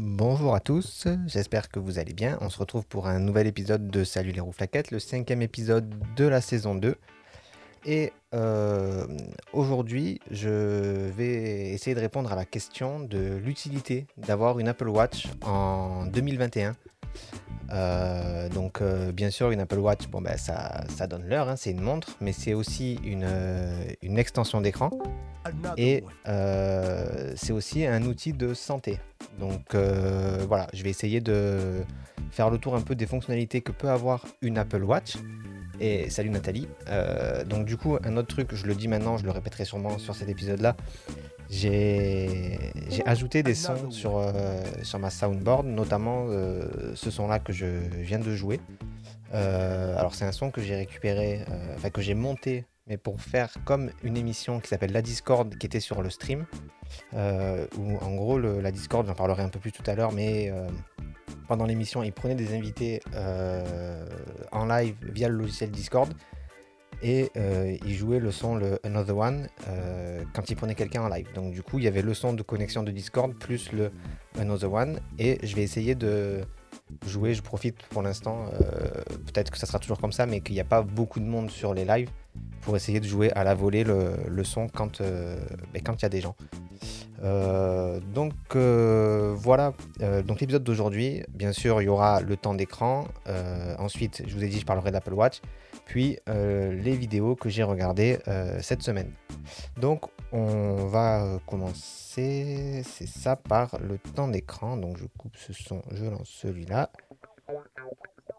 Bonjour à tous, j'espère que vous allez bien. On se retrouve pour un nouvel épisode de Salut les rouflaquettes, le cinquième épisode de la saison 2. Et euh, aujourd'hui, je vais essayer de répondre à la question de l'utilité d'avoir une Apple Watch en 2021. Euh, donc euh, bien sûr une Apple Watch, bon ben ça, ça donne l'heure, hein, c'est une montre, mais c'est aussi une, une extension d'écran et c'est aussi un outil de santé. Donc voilà, je vais essayer de faire le tour un peu des fonctionnalités que peut avoir une Apple Watch et salut Nathalie. Euh, donc du coup, un autre truc, je le dis maintenant, je le répéterai sûrement sur cet épisode-là. J'ai ajouté des sons sur, euh, sur ma soundboard, notamment euh, ce son-là que je viens de jouer. alors c'est un son que j'ai récupéré, enfin que j'ai monté, mais pour faire comme une émission qui s'appelle La Discord, qui était sur le stream, où en gros la Discord, j'en parlerai un peu plus tout à l'heure, mais pendant l'émission, il prenait des invités euh, en live via le logiciel Discord et euh, il jouait le son le Another One euh, quand il prenait quelqu'un en live. Donc du coup, il y avait le son de connexion de Discord plus le Another One et je vais essayer de jouer. Je profite pour l'instant, peut-être que ça sera toujours comme ça, mais qu'il n'y a pas beaucoup de monde sur les lives pour essayer de jouer à la volée le, son quand ben, quand il y a des gens. Euh, donc euh, voilà, euh, donc l'épisode d'aujourd'hui, bien sûr, il y aura le temps d'écran. ensuite, je vous ai dit, je parlerai d'Apple Watch. Puis les vidéos que j'ai regardées cette semaine. Donc on va commencer, c'est ça, par le temps d'écran. Donc je coupe ce son, je lance celui-là.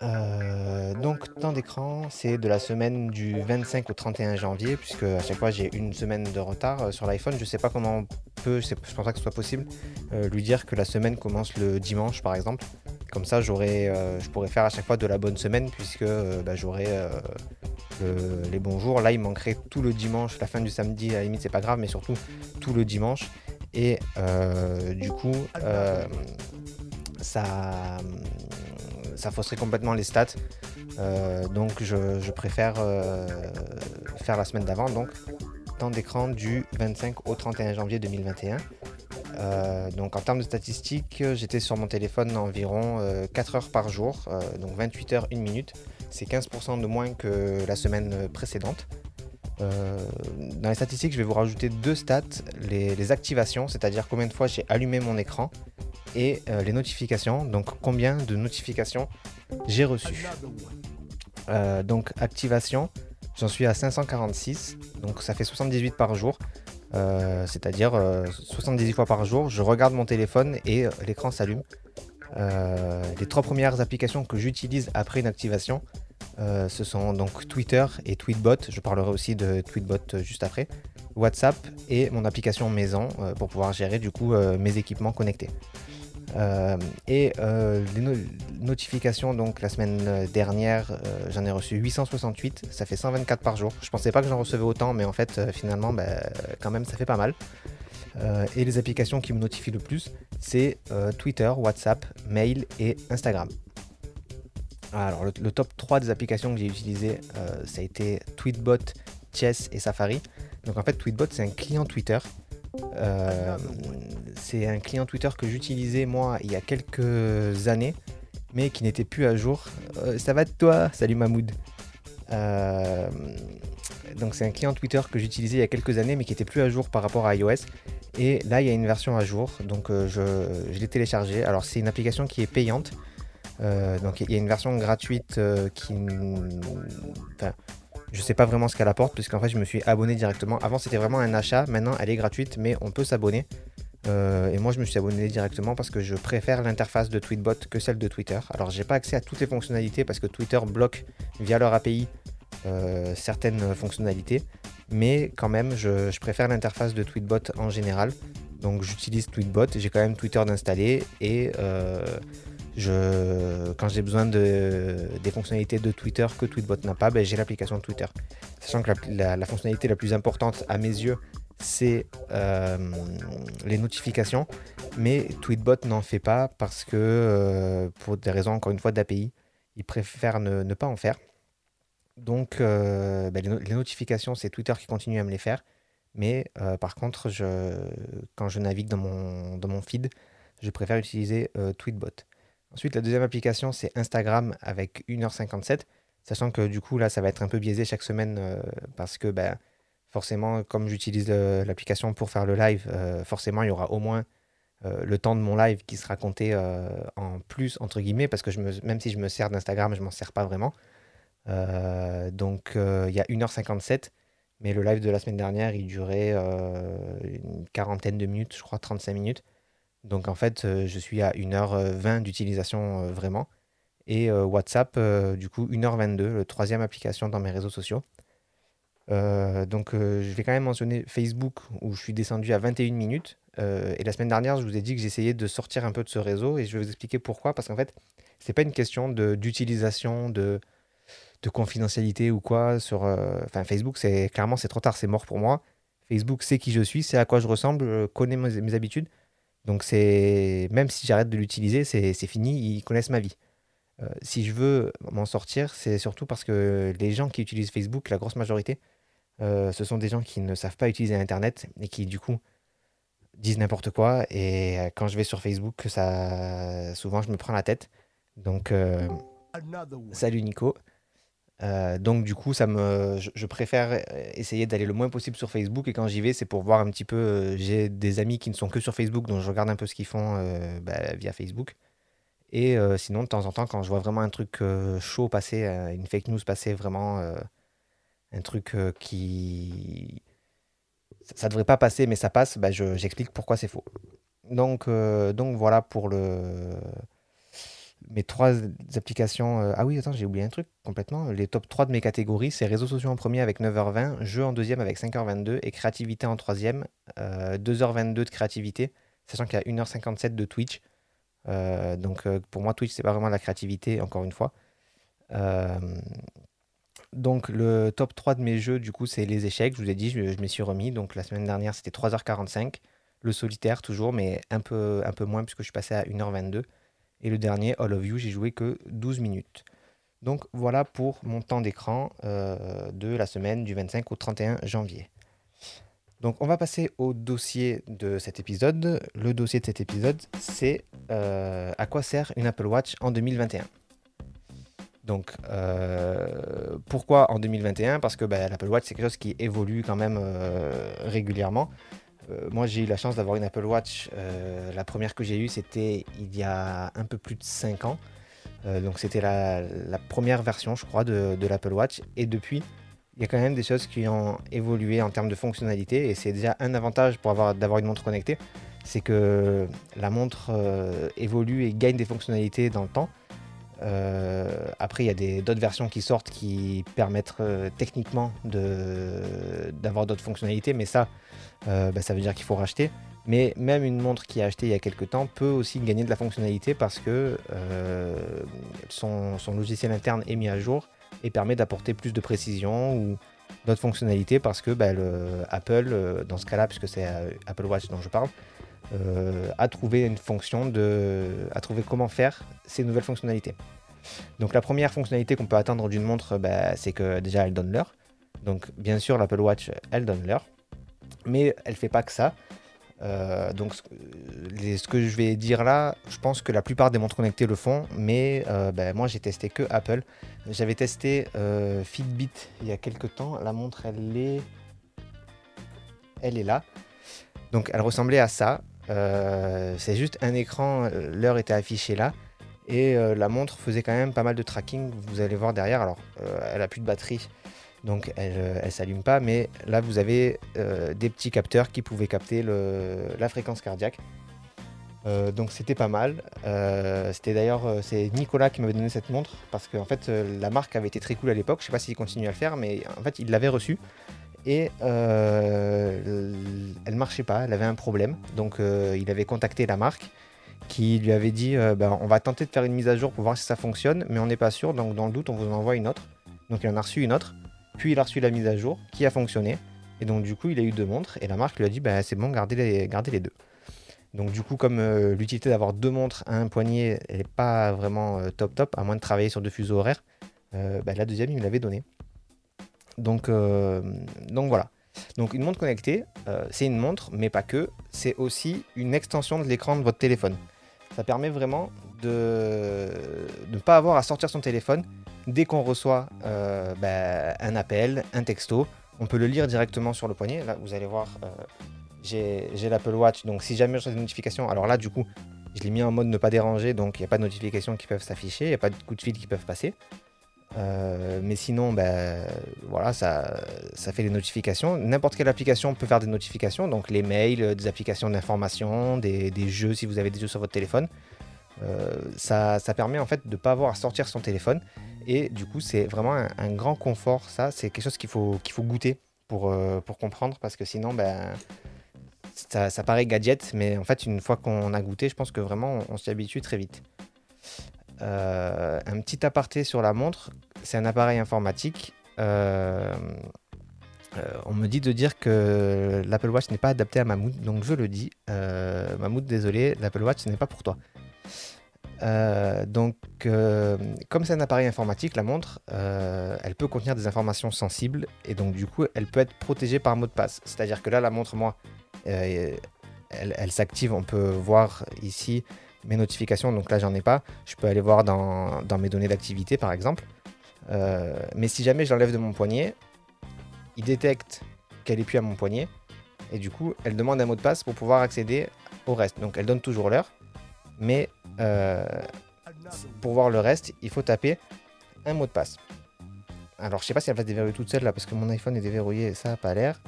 Euh, donc, temps d'écran, c'est de la semaine du 25 au 31 janvier, puisque à chaque fois j'ai une semaine de retard euh, sur l'iPhone. Je sais pas comment on peut, je pense pas que ce soit possible, euh, lui dire que la semaine commence le dimanche par exemple. Comme ça, j'aurais, je pourrais faire à chaque fois de la bonne semaine, puisque bah, j'aurais les bons jours. Là, il manquerait tout le dimanche, la fin du samedi, à la limite, c'est pas grave, mais surtout tout le dimanche. Et du coup, ça ça fausserait complètement les stats. Euh, donc je, préfère euh, faire la semaine d'avant. Donc temps d'écran du 25 au 31 janvier 2021. Euh, donc en termes de statistiques, j'étais sur mon téléphone environ 4 heures par jour, donc 28 heures 1 minute. C'est 15% de moins que la semaine précédente. dans les statistiques, je vais vous rajouter deux stats, les activations, c'est-à-dire combien de fois j'ai allumé mon écran et euh, les notifications. Donc combien de notifications j'ai reçues. Euh, donc activation, j'en suis à 546, donc ça fait 78 par jour. Euh, c'est-à-dire 78 fois par jour, je regarde mon téléphone et l'écran s'allume. les trois premières applications que j'utilise après une activation, ce sont donc Twitter et Tweetbot. Je parlerai aussi de Tweetbot juste après. WhatsApp et mon application maison pour pouvoir gérer du coup mes équipements connectés. Euh, et euh, les notifications, donc la semaine dernière, euh, j'en ai reçu 868, ça fait 124 par jour. Je pensais pas que j'en recevais autant, mais en fait, finalement, bah, quand même, ça fait pas mal. et les applications qui me notifient le plus, c'est Twitter, WhatsApp, Mail et Instagram. Alors, le, le, top 3 des applications que j'ai utilisées, ça a été Tweetbot, Chess et Safari. Donc, en fait, Tweetbot, c'est un client Twitter euh, c'est un client Twitter que j'utilisais moi il y a quelques années, mais qui n'était plus à jour. Euh, ça va de toi Salut Mahmoud. Euh, donc c'est un client Twitter que j'utilisais il y a quelques années, mais qui était plus à jour par rapport à iOS. Et là, il y a une version à jour, donc je, l'ai téléchargé. Alors c'est une application qui est payante. donc il y a une version gratuite qui... Enfin, je sais pas vraiment ce qu'elle apporte, puisqu'en fait, je me suis abonné directement. Avant, c'était vraiment un achat. Maintenant, elle est gratuite, mais on peut s'abonner. Euh, et moi, je me suis abonné directement parce que je préfère l'interface de Tweetbot que celle de Twitter. Alors, j'ai pas accès à toutes les fonctionnalités parce que Twitter bloque via leur API euh, certaines fonctionnalités. Mais quand même, je, préfère l'interface de Tweetbot en général. Donc, j'utilise Tweetbot. J'ai quand même Twitter d'installer et euh, quand j'ai besoin de, des fonctionnalités de Twitter que Tweetbot n'a pas, ben, j'ai l'application Twitter. Sachant que la, fonctionnalité la plus importante à mes yeux, c'est euh, les notifications. Mais Tweetbot n'en fait pas parce que, euh, pour des raisons encore une fois d'API, il préfère ne, pas en faire. Donc, euh, ben, les, notifications, c'est Twitter qui continue à me les faire. Mais par contre, je, quand je navigue dans mon feed, je préfère utiliser Tweetbot. Ensuite, la deuxième application, c'est Instagram avec 1h57, sachant que du coup, là, ça va être un peu biaisé chaque semaine parce que ben, forcément, comme j'utilise l'application pour faire le live, forcément, il y aura au moins le temps de mon live qui sera compté en plus, entre guillemets, parce que même si je me sers d'Instagram, je m'en sers pas vraiment. donc, il y a 1h57 mais le live de la semaine dernière, il durait euh, une quarantaine de minutes, je crois 35 minutes. Donc en fait, euh, je suis à 1h20 d'utilisation euh, vraiment. Et WhatsApp, du coup, 1h22, la troisième application dans mes réseaux sociaux. donc je vais quand même mentionner Facebook où je suis descendu à 21 minutes. et la semaine dernière, je vous ai dit que j'essayais de sortir un peu de ce réseau et je vais vous expliquer pourquoi. Parce qu'en fait, ce n'est pas une question d'utilisation de, de confidentialité ou quoi sur euh, enfin Facebook clairement c'est trop tard c'est mort pour moi Facebook sait qui je suis c'est à quoi je ressemble euh, connaît mes, habitudes donc c'est même si j'arrête de l'utiliser c'est fini ils connaissent ma vie. Euh, si je veux m'en sortir c'est surtout parce que les gens qui utilisent Facebook la grosse majorité ce sont des gens qui ne savent pas utiliser internet et qui du coup disent n'importe quoi. Et quand je vais sur Facebook ça souvent je me prends la tête. Donc salut Nico euh, donc du coup, ça me, je, préfère essayer d'aller le moins possible sur Facebook et quand j'y vais, c'est pour voir un petit peu. Euh, j'ai des amis qui ne sont que sur Facebook, donc je regarde un peu ce qu'ils font euh, bah, via Facebook. Et sinon, de temps en temps, quand je vois vraiment un truc chaud passer, une fake news passer, vraiment un truc qui ça, ne devrait pas passer, mais ça passe, bah, j'explique pourquoi c'est faux. Donc, donc voilà pour le mes trois applications. Euh, ah oui, attends, j'ai oublié un truc complètement. Les top 3 de mes catégories, c'est réseaux sociaux en premier avec 9h20, jeux en deuxième avec 5h22 et créativité en troisième, 2h22 euh, de créativité, sachant qu'il y a 1h57 de Twitch. Euh, donc pour moi, Twitch, c'est pas vraiment la créativité, encore une fois. donc le top 3 de mes jeux, du coup, c'est les échecs. Je vous ai dit, je, je m'y suis remis. Donc la semaine dernière, c'était 3h45. Le solitaire, toujours, mais un peu, un peu moins puisque je suis passé à 1h22. Et le dernier, All of You, j'ai joué que 12 minutes. Donc voilà pour mon temps d'écran euh, de la semaine du 25 au 31 janvier. Donc on va passer au dossier de cet épisode. Le dossier de cet épisode, c'est euh, à quoi sert une Apple Watch en 2021. Donc euh, pourquoi en 2021 Parce que ben, l'Apple Watch c'est quelque chose qui évolue quand même régulièrement. Euh, moi, j'ai eu la chance d'avoir une Apple Watch. Euh, la première que j'ai eue, c'était il y a un peu plus de 5 ans. Euh, donc, c'était la, première version, je crois, de, l'Apple Watch. Et depuis, il y a quand même des choses qui ont évolué en termes de fonctionnalité. Et c'est déjà un avantage pour avoir d'avoir une montre connectée. C'est que la montre évolue et gagne des fonctionnalités dans le temps. après, il y a d'autres versions qui sortent qui permettent techniquement d'avoir d'autres fonctionnalités, mais ça, euh, bah, ça veut dire qu'il faut racheter. Mais même une montre qui est achetée il y a quelques temps peut aussi gagner de la fonctionnalité parce que euh, son, logiciel interne est mis à jour et permet d'apporter plus de précision ou d'autres fonctionnalités parce que bah, Apple, euh, dans ce cas-là, puisque c'est Apple Watch dont je parle, a trouvé une fonction de, a trouvé comment faire ces nouvelles fonctionnalités. Donc la première fonctionnalité qu'on peut attendre d'une montre, bah, c'est que déjà elle donne l'heure. Donc bien sûr l'Apple Watch, elle donne l'heure mais elle fait pas que ça. Euh, donc ce que je vais dire là, je pense que la plupart des montres connectées le font, mais euh, ben, moi j'ai testé que Apple. J'avais testé euh, Fitbit il y a quelques temps. La montre elle est, elle est là. Donc elle ressemblait à ça. C'est juste un écran, l'heure était affichée là. Et la montre faisait quand même pas mal de tracking. Vous allez voir derrière. Alors elle a plus de batterie donc elle ne euh, s'allume pas, mais là vous avez euh, des petits capteurs qui pouvaient capter la fréquence cardiaque. Euh, donc c'était pas mal. c'était d'ailleurs c'est Nicolas qui m'avait donné cette montre parce qu'en fait la marque avait été très cool à l'époque. Je sais pas s'il continue à le faire, mais en fait il l'avait reçue et elle marchait pas. Elle avait un problème. Donc il avait contacté la marque qui lui avait dit ben, on va tenter de faire une mise à jour pour voir si ça fonctionne, mais on n'est pas sûr. Donc dans le doute on vous envoie une autre. Donc il en a reçu une autre. Puis il a reçu la mise à jour qui a fonctionné. Et donc du coup, il a eu deux montres et la marque lui a dit bah, c'est bon, gardez les, deux. Donc du coup, comme euh, l'utilité d'avoir deux montres à un poignet, n'est pas vraiment euh, top top, à moins de travailler sur deux fuseaux horaires, euh, bah, la deuxième, il me l'avait donné. Donc, donc voilà. Donc une montre connectée, c'est une montre, mais pas que. C'est aussi une extension de l'écran de votre téléphone. Ça permet vraiment de ne pas avoir à sortir son téléphone dès qu'on reçoit ben, un appel, un texto. On peut le lire directement sur le poignet. Là, vous allez voir, j'ai l'Apple Watch. Donc si jamais je reçois des notifications, alors là, du coup, je l'ai mis en mode ne pas déranger, donc il n'y a pas de notifications qui peuvent s'afficher, il n'y a pas de coups de fil qui peuvent passer. Euh, mais sinon, ben, voilà, ça, fait les notifications. N'importe quelle application peut faire des notifications, donc les mails, des applications d'information, des, jeux si vous avez des jeux sur votre téléphone. Euh, ça, ça, permet en fait de ne pas avoir à sortir son téléphone. Et du coup, c'est vraiment un, grand confort. Ça, c'est quelque chose qu'il faut, qu'il faut goûter pour, euh, pour comprendre, parce que sinon, ben, ça, paraît gadget, mais en fait, une fois qu'on a goûté, je pense que vraiment, on, s'y habitue très vite. Euh, un petit aparté sur la montre, c'est un appareil informatique. On me dit de dire que l'Apple Watch n'est pas adapté à Mammouth, donc je le dis. Mammouth, désolé, l'Apple Watch ce n'est pas pour toi. Donc, comme c'est un appareil informatique, la montre, elle peut contenir des informations sensibles et donc du coup, elle peut être protégée par mot de passe. C'est-à-dire que là, la montre, moi, euh, elle, s'active. On peut voir ici mes notifications. Donc là, j'en ai pas. Je peux aller voir dans, mes données d'activité, par exemple. Euh, mais si jamais je l'enlève de mon poignet, il détecte qu'elle est plus à mon poignet. Et du coup, elle demande un mot de passe pour pouvoir accéder au reste. Donc elle donne toujours l'heure. Mais euh, pour voir le reste, il faut taper un mot de passe. Alors je sais pas si elle va se déverrouiller toute seule là parce que mon iPhone est déverrouillé et ça n'a pas l'air.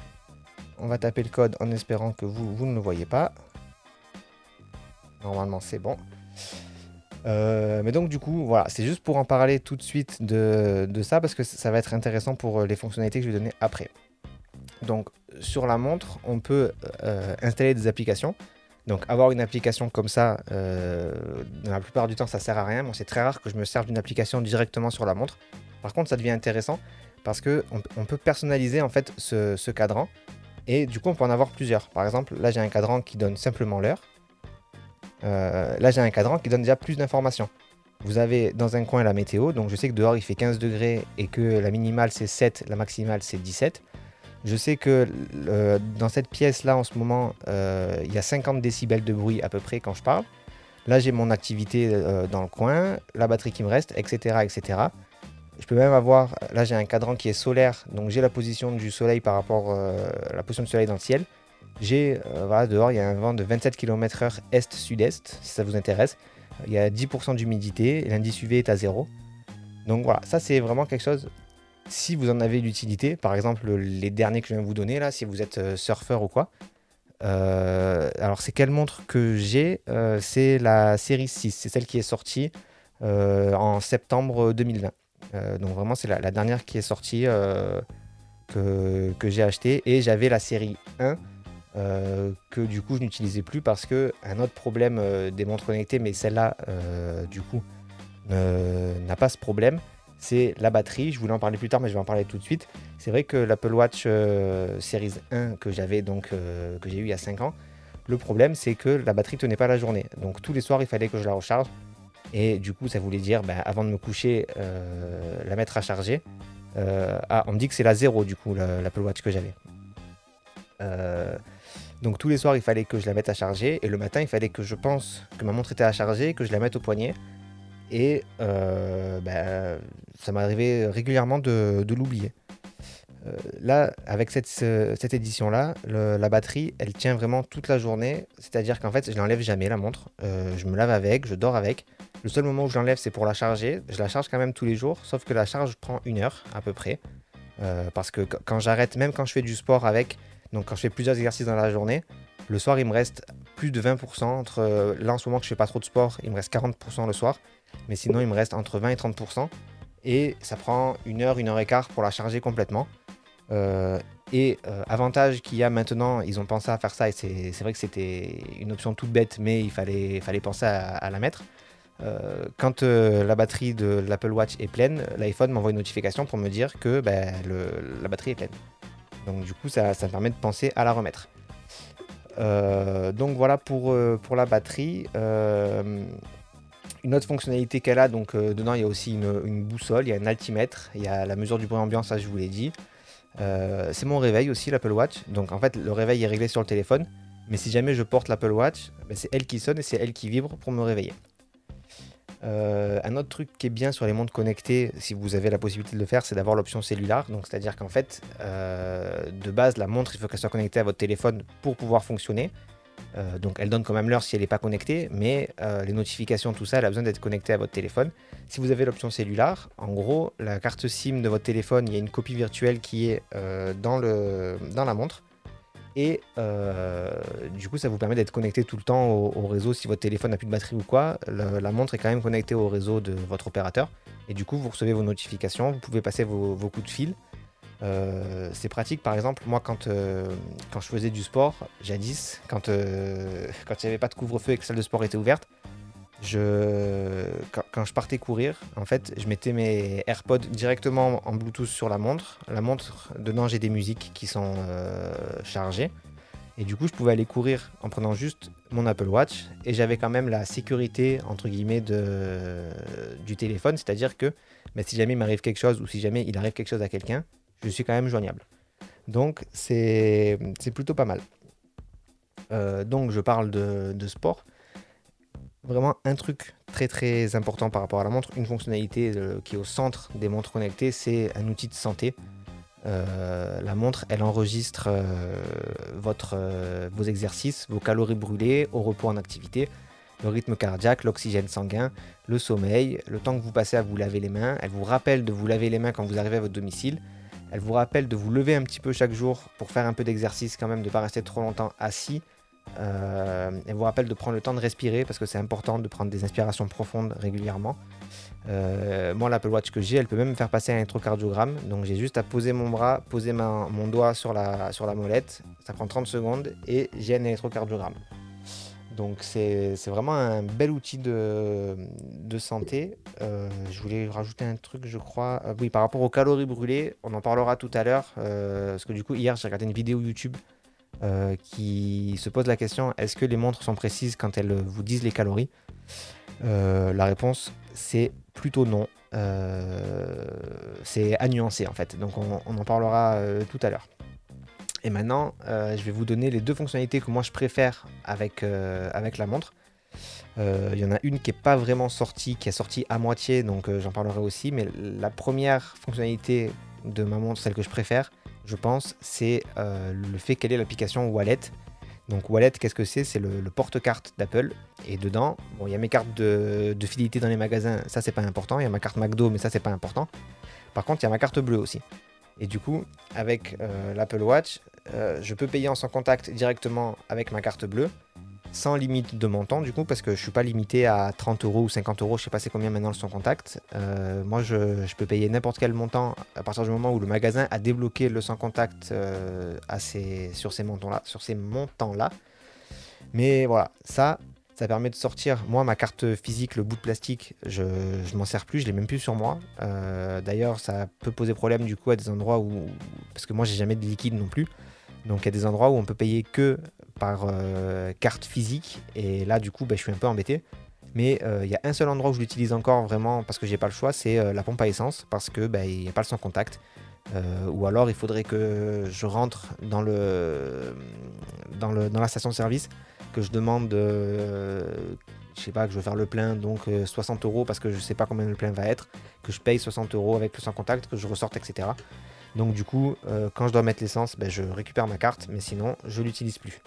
On va taper le code en espérant que vous, vous ne le voyez pas. Normalement, c'est bon. Euh, mais donc du coup, voilà, c'est juste pour en parler tout de suite de, ça parce que ça va être intéressant pour euh, les fonctionnalités que je vais donner après. Donc sur la montre, on peut installer des applications. Donc avoir une application comme ça, dans la plupart du temps, ça sert à rien. c'est très rare que je me serve d'une application directement sur la montre. Par contre, ça devient intéressant parce que on, peut personnaliser en fait ce cadran. Et du coup, on peut en avoir plusieurs. Par exemple, là, j'ai un cadran qui donne simplement l'heure. Euh, là, j'ai un cadran qui donne déjà plus d'informations. Vous avez dans un coin la météo, donc je sais que dehors il fait 15 degrés et que la minimale c'est 7, la maximale c'est 17. Je sais que dans cette pièce là en ce moment, euh, il y a 50 décibels de bruit à peu près quand je parle. Là j'ai mon activité euh, dans le coin, la batterie qui me reste, etc. etc. Je peux même avoir, là j'ai un cadran qui est solaire, donc j'ai la position du soleil par rapport euh, à la position du soleil dans le ciel. J'ai, euh, voilà, dehors il y a un vent de 27 km/h est-sud-est, si ça vous intéresse. Il y a 10% d'humidité, l'indice UV est à 0. Donc voilà, ça c'est vraiment quelque chose, si vous en avez l'utilité, par exemple les derniers que je viens de vous donner là, si vous êtes euh, surfeur ou quoi. alors c'est quelle montre que j'ai? C'est la série 6, c'est celle qui est sortie en septembre 2020. Euh, donc vraiment, c'est la, dernière qui est sortie euh, que, j'ai acheté. Et j'avais la série 1 euh, que du coup je n'utilisais plus parce que un autre problème des montres connectées, mais celle-là du coup n'a pas ce problème, c'est la batterie. Je voulais en parler plus tard, mais je vais en parler tout de suite. C'est vrai que l'Apple Watch Series 1 que j'avais donc que j'ai eu il y a 5 ans, le problème c'est que la batterie tenait pas la journée. Donc tous les soirs il fallait que je la recharge. Et du coup, ça voulait dire, ben, avant de me coucher, euh, la mettre à charger. Euh, ah, on me dit que c'est la 0 du coup, l'Apple Watch que j'avais. Euh, donc tous les soirs, il fallait que je la mette à charger. Et le matin, il fallait que je pense que ma montre était à charger, que je la mette au poignet. Et ben, ça m'arrivait régulièrement de, l'oublier. là, avec cette, cette édition-là, la batterie, elle tient vraiment toute la journée. C'est-à-dire qu'en fait, je l'enlève jamais la montre. je me lave avec, je dors avec. Le seul moment où je l'enlève, c'est pour la charger. Je la charge quand même tous les jours, sauf que la charge prend une heure à peu près. Euh, parce que quand j'arrête, même quand je fais du sport avec, donc quand je fais plusieurs exercices dans la journée, le soir il me reste plus de 20%. Entre, euh, là en ce moment que je fais pas trop de sport, il me reste 40% le soir. Mais sinon il me reste entre 20 et 30%. Et ça prend une heure, une heure et quart pour la charger complètement. Euh, et avantage qu'il y a maintenant, ils ont pensé à faire ça et c'est vrai que c'était une option toute bête, mais il fallait, penser à la mettre. Euh, quand euh, la batterie de l'Apple Watch est pleine, l'iPhone m'envoie une notification pour me dire que ben, la batterie est pleine. Donc du coup, ça, me permet de penser à la remettre. Euh, donc voilà pour la batterie. Une autre fonctionnalité qu'elle a, donc dedans il y a aussi une, boussole, il y a un altimètre, il y a la mesure du bruit ambiant, ça je vous l'ai dit. c'est mon réveil aussi, l'Apple Watch. Donc en fait, le réveil est réglé sur le téléphone. Mais si jamais je porte l'Apple Watch, ben, c'est elle qui sonne et c'est elle qui vibre pour me réveiller. Euh, un autre truc qui est bien sur les montres connectées, si vous avez la possibilité de le faire, c'est d'avoir l'option cellulaire. Donc, c'est-à-dire qu'en fait, euh, de base, la montre, il faut qu'elle soit connectée à votre téléphone pour pouvoir fonctionner. Euh, donc, elle donne quand même l'heure si elle n'est pas connectée, mais les notifications, tout ça, elle a besoin d'être connectée à votre téléphone. Si vous avez l'option cellulaire, en gros, la carte SIM de votre téléphone, il y a une copie virtuelle qui est dans, le, dans la montre. Et euh, du coup, ça vous permet d'être connecté tout le temps au, réseau. Si votre téléphone n'a plus de batterie ou quoi, la montre est quand même connectée au réseau de votre opérateur. Et du coup, vous recevez vos notifications, vous pouvez passer vos, coups de fil. Euh, c'est pratique, par exemple, moi quand, euh, quand je faisais du sport, jadis, quand, quand il n'y avait pas de couvre-feu et que la salle de sport était ouverte, je, quand, je partais courir, en fait, je mettais mes AirPods directement en Bluetooth sur la montre. La montre, dedans, j'ai des musiques qui sont euh, chargées. Et du coup, je pouvais aller courir en prenant juste mon Apple Watch. Et j'avais quand même la sécurité, entre guillemets, du téléphone. C'est-à-dire que mais si jamais il m'arrive quelque chose ou si jamais il arrive quelque chose à quelqu'un, je suis quand même joignable. Donc, c'est plutôt pas mal. Euh, donc, je parle de, de sport vraiment un truc très très important par rapport à la montre, une fonctionnalité euh, qui est au centre des montres connectées, c'est un outil de santé. Euh, la montre, elle enregistre votre, vos exercices, vos calories brûlées au repos en activité, le rythme cardiaque, l'oxygène sanguin, le sommeil, le temps que vous passez à vous laver les mains. Elle vous rappelle de vous laver les mains quand vous arrivez à votre domicile. Elle vous rappelle de vous lever un petit peu chaque jour pour faire un peu d'exercice quand même, de ne pas rester trop longtemps assis euh, elle vous rappelle de prendre le temps de respirer parce que c'est important de prendre des inspirations profondes régulièrement. Euh, moi, l'Apple Watch que j'ai, elle peut même me faire passer un électrocardiogramme. Donc, j'ai juste à poser mon bras, poser mon doigt sur la, sur la molette. Ça prend 30 secondes et j'ai un électrocardiogramme. Donc, c'est vraiment un bel outil de, de santé. Euh, je voulais rajouter un truc, je crois. oui, par rapport aux calories brûlées, on en parlera tout à l'heure. parce que du coup, hier, j'ai regardé une vidéo YouTube euh, qui se pose la question est-ce que les montres sont précises quand elles vous disent les calories? Euh, La réponse c'est plutôt non. Euh, c'est à nuancer en fait. Donc on, en parlera tout à l'heure. Et maintenant, je vais vous donner les deux fonctionnalités que moi je préfère avec, avec la montre. Il y en a une qui n'est pas vraiment sortie, qui est sortie à moitié, donc j'en parlerai aussi. Mais la première fonctionnalité de ma montre, celle que je préfère, je pense, c'est euh, le fait qu'elle ait l'application Wallet. Donc Wallet, qu'est-ce que c'est? C'est le, porte-carte d'Apple. Et dedans, bon, il y a mes cartes de, fidélité dans les magasins, ça c'est pas important. Il y a ma carte McDo, mais ça c'est pas important. Par contre, il y a ma carte bleue aussi. Et du coup, avec euh, l'Apple Watch, euh, je peux payer en sans contact directement avec ma carte bleue sans limite de montant du coup parce que je suis pas limité à 30 euros ou 50 euros, je sais pas c'est combien maintenant le sans contact. Euh, moi je, peux payer n'importe quel montant à partir du moment où le magasin a débloqué le sans contact euh, sur ces montants là, sur ces montants là. Mais voilà, ça, ça permet de sortir. Moi, ma carte physique, le bout de plastique, je, je m'en sers plus, je l'ai même plus sur moi. D'ailleurs, ça peut poser problème du coup à des endroits où, parce que moi j'ai jamais de liquide non plus. Donc il y a des endroits où on peut payer que par euh, carte physique. Et là, du coup, bah, je suis un peu embêté. Mais euh, il y a un seul endroit où je l'utilise encore vraiment parce que j'ai pas le choix, c'est euh, la pompe à essence parce que bah, il n'y a pas le sans contact. ou alors il faudrait que je rentre dans la station de service, que je demande, je sais pas, que je veux faire le plein, donc 60 euros parce que je sais pas combien le plein va être, que je paye 60 euros avec le sans contact, que je ressorte, etc. Donc du coup, quand je dois mettre l'essence, bah, je récupère ma carte, mais sinon je l'utilise plus.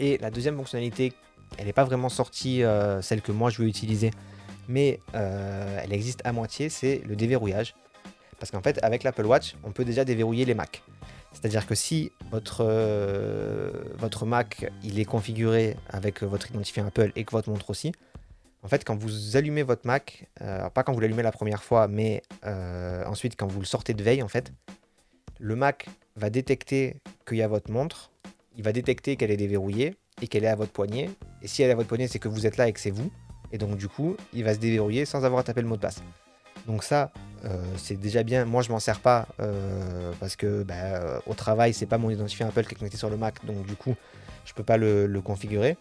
Et la deuxième fonctionnalité, elle n'est pas vraiment sortie, euh, celle que moi je veux utiliser, mais euh, elle existe à moitié, c'est le déverrouillage. Parce qu'en fait, avec l'Apple Watch, on peut déjà déverrouiller les Mac. C'est-à-dire que si votre, euh, votre Mac il est configuré avec votre identifiant Apple et que votre montre aussi, en fait, quand vous allumez votre Mac, pas quand vous l'allumez la première fois, mais ensuite quand vous le sortez de veille, en fait, le Mac va détecter qu'il y a votre montre il va détecter qu'elle est déverrouillée et qu'elle est à votre poignet. Et si elle est à votre poignet, c'est que vous êtes là et que c'est vous. Et donc du coup, il va se déverrouiller sans avoir à taper le mot de passe. Donc ça, euh, c'est déjà bien. Moi, je m'en sers pas euh, parce que bah, euh, au travail, c'est pas mon identifiant Apple qui est connecté sur le Mac, donc du coup, je peux pas le, configurer.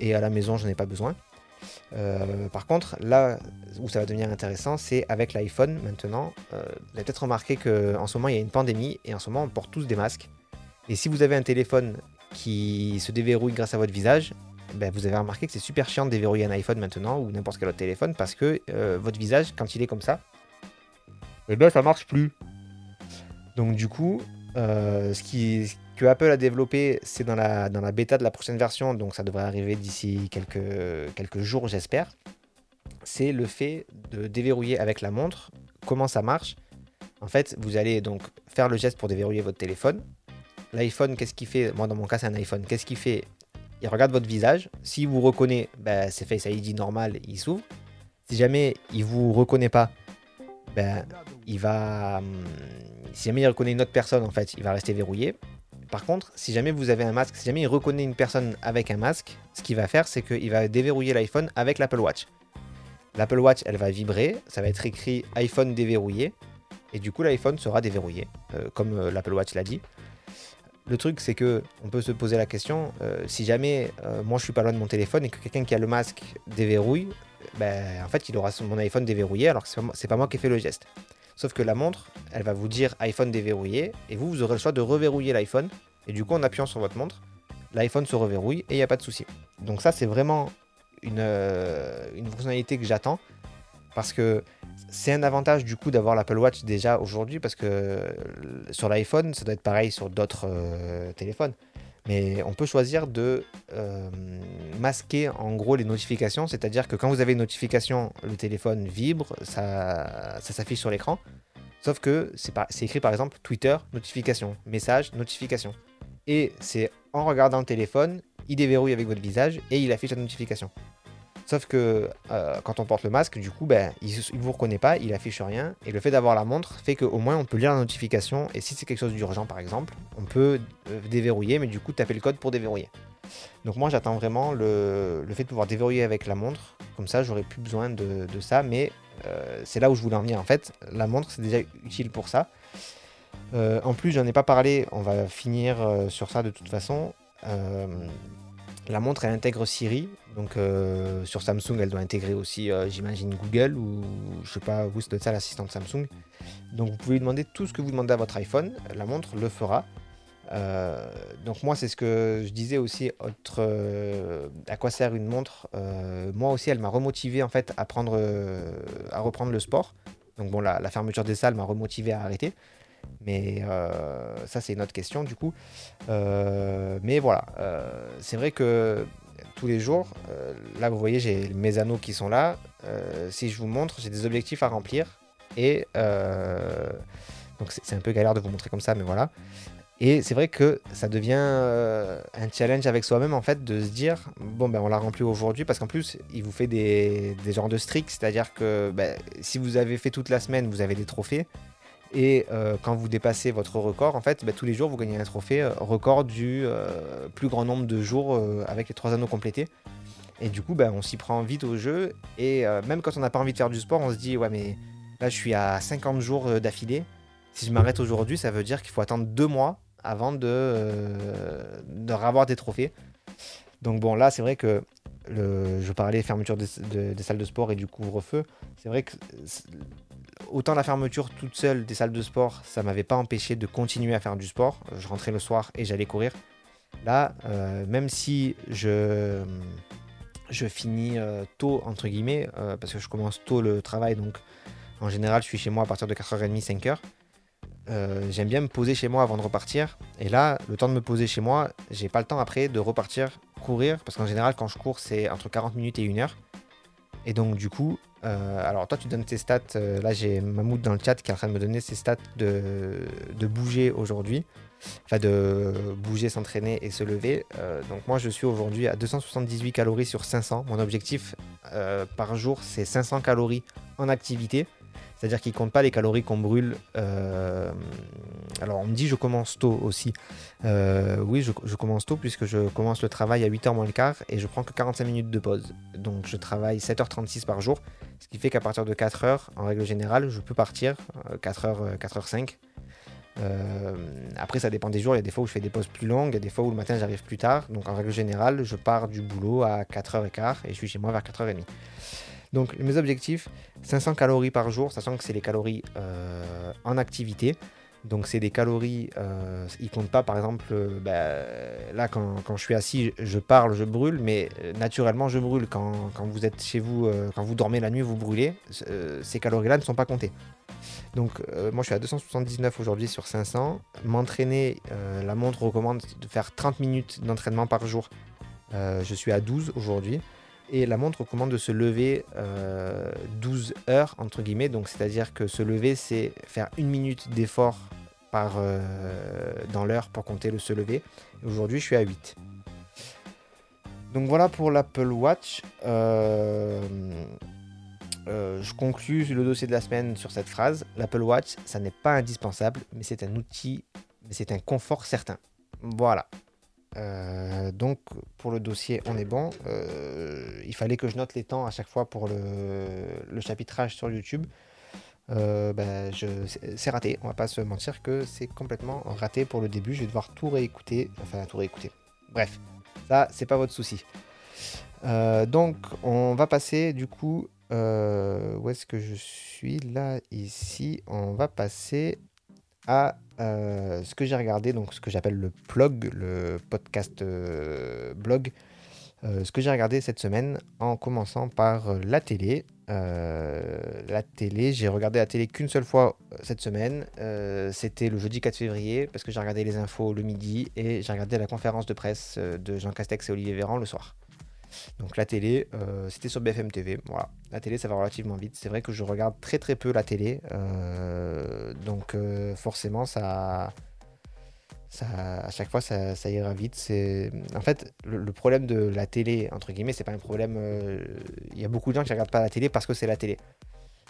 et à la maison, je n'en ai pas besoin. Par contre, là où ça va devenir intéressant, c'est avec l'iPhone maintenant. vous avez peut-être remarqué qu'en ce moment, il y a une pandémie et en ce moment, on porte tous des masques. Et si vous avez un téléphone qui se déverrouille grâce à votre visage, ben, vous avez remarqué que c'est super chiant de déverrouiller un iPhone maintenant ou n'importe quel autre téléphone parce que votre visage, quand il est comme ça, eh ben ça marche plus. Donc du coup, euh, ce, qui, que Apple a développé, c'est dans la, bêta de la prochaine version, donc ça devrait arriver d'ici quelques, jours, j'espère. C'est le fait de déverrouiller avec la montre. Comment ça marche En fait, vous allez donc faire le geste pour déverrouiller votre téléphone. L'iPhone, qu'est-ce qu'il fait? Moi, dans mon cas, c'est un iPhone. Qu'est-ce qu'il fait? Il regarde votre visage. Si vous reconnaît, ben, c'est Face ID normal, il s'ouvre. Si jamais il vous reconnaît pas, ben, il va, hum, si jamais il reconnaît une autre personne, en fait, il va rester verrouillé. Par contre, si jamais vous avez un masque, si jamais il reconnaît une personne avec un masque, ce qu'il va faire, c'est qu'il va déverrouiller l'iPhone avec l'Apple Watch. L'Apple Watch, elle va vibrer, ça va être écrit iPhone déverrouillé, et du coup l'iPhone sera déverrouillé, euh, comme euh, l'Apple Watch l'a dit. Le truc, c'est que on peut se poser la question, euh, si jamais moi je suis pas loin de mon téléphone et que quelqu'un qui a le masque déverrouille, ben, en fait il aura mon iPhone déverrouillé alors que c'est pas moi qui ai fait le geste. Sauf que la montre, elle va vous dire iPhone déverrouillé, et vous, vous aurez le choix de reverrouiller l'iPhone. Et du coup, en appuyant sur votre montre, l'iPhone se reverrouille et il n'y a pas de souci. Donc ça, c'est vraiment une, euh, une fonctionnalité que j'attends. Parce que c'est un avantage du coup d'avoir l'Apple Watch déjà aujourd'hui, parce que euh, sur l'iPhone, ça doit être pareil sur d'autres euh, téléphones. Mais on peut choisir de masquer en gros les notifications, c'est-à-dire que quand vous avez une notification, le téléphone vibre, ça, ça s'affiche sur l'écran. Sauf que c'est écrit par exemple Twitter, notification, message, notification. Et c'est en regardant le téléphone, il déverrouille avec votre visage et il affiche la notification. Sauf que euh, quand on porte le masque, du coup, ben, il ne vous reconnaît pas, il affiche rien. Et le fait d'avoir la montre fait qu'au moins on peut lire la notification. Et si c'est quelque chose d'urgent, par exemple, on peut euh, déverrouiller, mais du coup taper le code pour déverrouiller. Donc moi j'attends vraiment le, fait de pouvoir déverrouiller avec la montre. Comme ça, j'aurai plus besoin de, ça. Mais euh, c'est là où je voulais en venir en fait. La montre, c'est déjà utile pour ça. en plus, j'en ai pas parlé, on va finir sur ça de toute façon. la montre, elle intègre Siri, donc euh, sur Samsung, elle doit intégrer aussi, euh, j'imagine, Google ou je sais pas, vous, c'est ça l'assistant de Samsung. Donc vous pouvez lui demander tout ce que vous demandez à votre iPhone, la montre le fera. Euh, donc moi, c'est ce que je disais aussi, autre, à quoi sert une montre Moi aussi, elle m'a remotivé en fait à, prendre, à reprendre le sport. Donc bon, la, la fermeture des salles m'a remotivé à arrêter. Mais ça, c'est une autre question du coup. mais voilà, c'est vrai que tous les jours. Euh, là, vous voyez, j'ai mes anneaux qui sont là. Euh, si je vous montre, j'ai des objectifs à remplir. Et euh, donc, c'est un peu galère de vous montrer comme ça, mais voilà. Et c'est vrai que ça devient un challenge avec soi-même, en fait, de se dire bon, ben, on l'a rempli aujourd'hui, parce qu'en plus, il vous fait des, des genres de streaks, c'est-à-dire que ben, si vous avez fait toute la semaine, vous avez des trophées. Et euh, quand vous dépassez votre record, en fait, bah, tous les jours, vous gagnez un trophée euh, record du euh, plus grand nombre de jours avec les trois anneaux complétés. Et du coup, bah, on s'y prend vite au jeu. Et même quand on n'a pas envie de faire du sport, on se dit, ouais, mais là, je suis à 50 jours d'affilée. Si je m'arrête aujourd'hui, ça veut dire qu'il faut attendre deux mois avant de, de avoir des trophées. Donc bon, là, c'est vrai que je parlais fermeture des salles de sport et du couvre-feu. C'est vrai que autant la fermeture toute seule des salles de sport, ça m'avait pas empêché de continuer à faire du sport. Je rentrais le soir et j'allais courir. Là, euh, même si je, finis euh, tôt, entre guillemets, euh, parce que je commence tôt le travail, donc en général, je suis chez moi à partir de 4h30, 5h. J'aime bien me poser chez moi avant de repartir. Et là, le temps de me poser chez moi, j'ai pas le temps après de repartir courir, parce qu'en général, quand je cours, c'est entre 40 minutes et 1 heure. Et donc, du coup, euh, alors toi tu donnes tes stats, euh, là j'ai Mamoud dans le chat qui est en train de me donner ses stats de, bouger aujourd'hui, enfin de bouger, s'entraîner et se lever. Euh, donc moi je suis aujourd'hui à 278 calories sur 500. Mon objectif par jour c'est 500 calories en activité. C'est-à-dire qu'il ne compte pas les calories qu'on brûle. Euh, alors on me dit je commence tôt aussi. Euh, oui, je, commence tôt puisque je commence le travail à 8h moins le quart et je prends que 45 minutes de pause. Donc je travaille 7h36 par jour. Ce qui fait qu'à partir de 4h, en règle générale, je peux partir. 4h, euh, 4h5. après, ça dépend des jours. Il y a des fois où je fais des pauses plus longues, il y a des fois où le matin j'arrive plus tard. Donc en règle générale, je pars du boulot à 4h15 et je suis chez moi vers 4h30. Donc mes objectifs, 500 calories par jour, sachant que c'est les calories en activité. Donc c'est des calories, euh, ils comptent pas par exemple, euh, bah, là quand, je suis assis, je parle, je brûle, mais euh, naturellement je brûle. Quand, vous êtes chez vous, euh, quand vous dormez la nuit, vous brûlez, ces calories-là ne sont pas comptées. Donc moi je suis à 279 aujourd'hui sur 500. M'entraîner, la montre recommande de faire 30 minutes d'entraînement par jour. je suis à 12 aujourd'hui et la montre recommande de se lever 12 euh, heures, entre guillemets. Donc, c'est-à-dire que se lever, c'est faire une minute d'effort par, euh, dans l'heure pour compter le se lever. Aujourd'hui, je suis à 8. Donc voilà pour l'Apple Watch. Euh, je conclus le dossier de la semaine sur cette phrase. L'Apple Watch, ça n'est pas indispensable, mais c'est un outil, c'est un confort certain. Voilà. Euh, donc pour le dossier, on est bon. Euh, il fallait que je note les temps à chaque fois pour le, chapitrage sur YouTube. Ben, c'est raté, on va pas se mentir que c'est complètement raté pour le début. Je vais devoir tout réécouter, enfin tout réécouter. Bref, ça c'est pas votre souci. donc on va passer du coup, où est-ce que je suis? Là ici On va passer à euh, ce que j'ai regardé, donc ce que j'appelle le plug, le podcast euh, blog, euh, ce que j'ai regardé cette semaine en commençant par la télé. la télé, j'ai regardé la télé qu'une seule fois cette semaine. C'était le jeudi 4 février parce que j'ai regardé les infos le midi et j'ai regardé la conférence de presse de Jean Castex et Olivier Véran le soir. Donc la télé, euh, c'était sur BFM TV. Voilà, la télé, ça va relativement vite. C'est vrai que je regarde très très peu la télé, euh, donc euh, forcément ça, ça, à chaque fois ça, ira vite. C'est en fait le, problème de la télé entre guillemets, c'est pas un problème. Il y a beaucoup de gens qui regardent pas la télé parce que c'est la télé.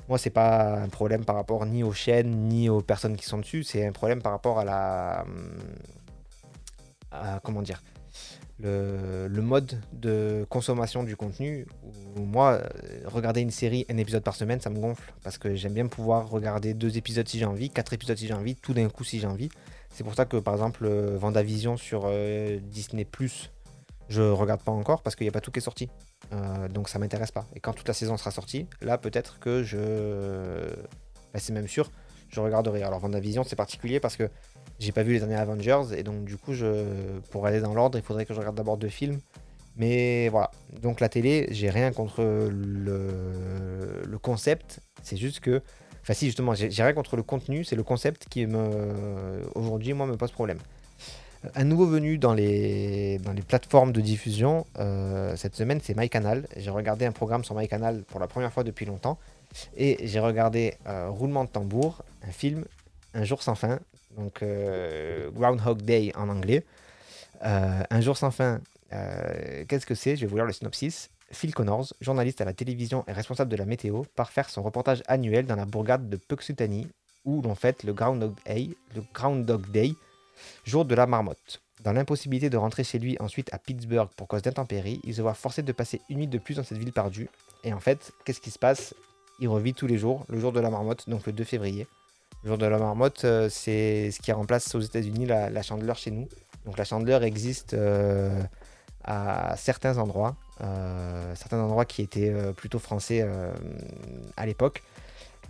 Moi, c'est pas un problème par rapport ni aux chaînes ni aux personnes qui sont dessus. C'est un problème par rapport à la, à, comment dire le, mode de consommation du contenu. moi, euh, regarder une série, un épisode par semaine, ça me gonfle. Parce que j'aime bien pouvoir regarder deux épisodes si j'ai envie, quatre épisodes si j'ai envie, tout d'un coup si j'ai envie. C'est pour ça que par exemple, euh, Vendavision sur euh, Disney, je regarde pas encore parce qu'il n'y a pas tout qui est sorti. donc ça m'intéresse pas. Et quand toute la saison sera sortie, là peut-être que je. Bah, c'est même sûr, je regarderai. Alors Vendavision, c'est particulier parce que j'ai pas vu les derniers Avengers et donc du coup, je, pour aller dans l'ordre, il faudrait que je regarde d'abord deux films. Mais voilà. Donc la télé, j'ai rien contre le, concept. C'est juste que. Enfin, si, justement, j'ai rien contre le contenu. C'est le concept qui, me aujourd'hui, moi, me pose problème. Un nouveau venu dans les, dans les plateformes de diffusion euh, cette semaine, c'est MyCanal. J'ai regardé un programme sur MyCanal pour la première fois depuis longtemps. Et j'ai regardé euh, Roulement de tambour, un film, Un jour sans fin, donc euh, Groundhog Day en anglais. Euh, un jour sans fin, euh, qu'est-ce que c'est? Je vais vous lire le synopsis. Phil Connors, journaliste à la télévision et responsable de la météo, part faire son reportage annuel dans la bourgade de Puxutani, où l'on fête le Groundhog Day, le Groundhog Day, jour de la marmotte. Dans l'impossibilité de rentrer chez lui ensuite à Pittsburgh pour cause d'intempéries, il se voit forcé de passer une nuit de plus dans cette ville perdue. Et en fait, qu'est-ce qui se passe? Il revit tous les jours, le jour de la marmotte, donc le 2 février. Le jour de la marmotte, euh, c'est ce qui remplace aux États-Unis la, chandeleur chez nous. Donc la chandeleur existe euh, à certains endroits, euh, certains endroits qui étaient plutôt français à l'époque.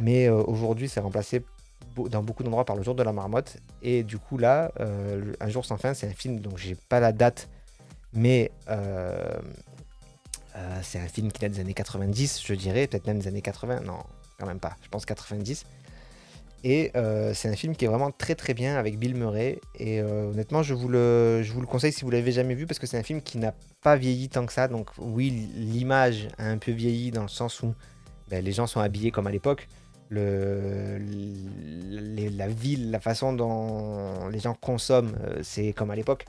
Mais aujourd'hui, c'est remplacé dans beaucoup d'endroits par le jour de la marmotte. Et du coup, là, Un jour sans fin, c'est un film, donc j'ai pas la date, mais c'est un film qui date des années 90, je dirais, peut-être même des années 80. Non, quand même pas. Je pense 90. Et euh, c'est un film qui est vraiment très très bien avec Bill Murray. Et euh, honnêtement, je vous, le, je vous le conseille si vous l'avez jamais vu parce que c'est un film qui n'a pas vieilli tant que ça. Donc oui, l'image a un peu vieilli dans le sens où ben, les gens sont habillés comme à l'époque. La ville, la façon dont les gens consomment, euh, c'est comme à l'époque.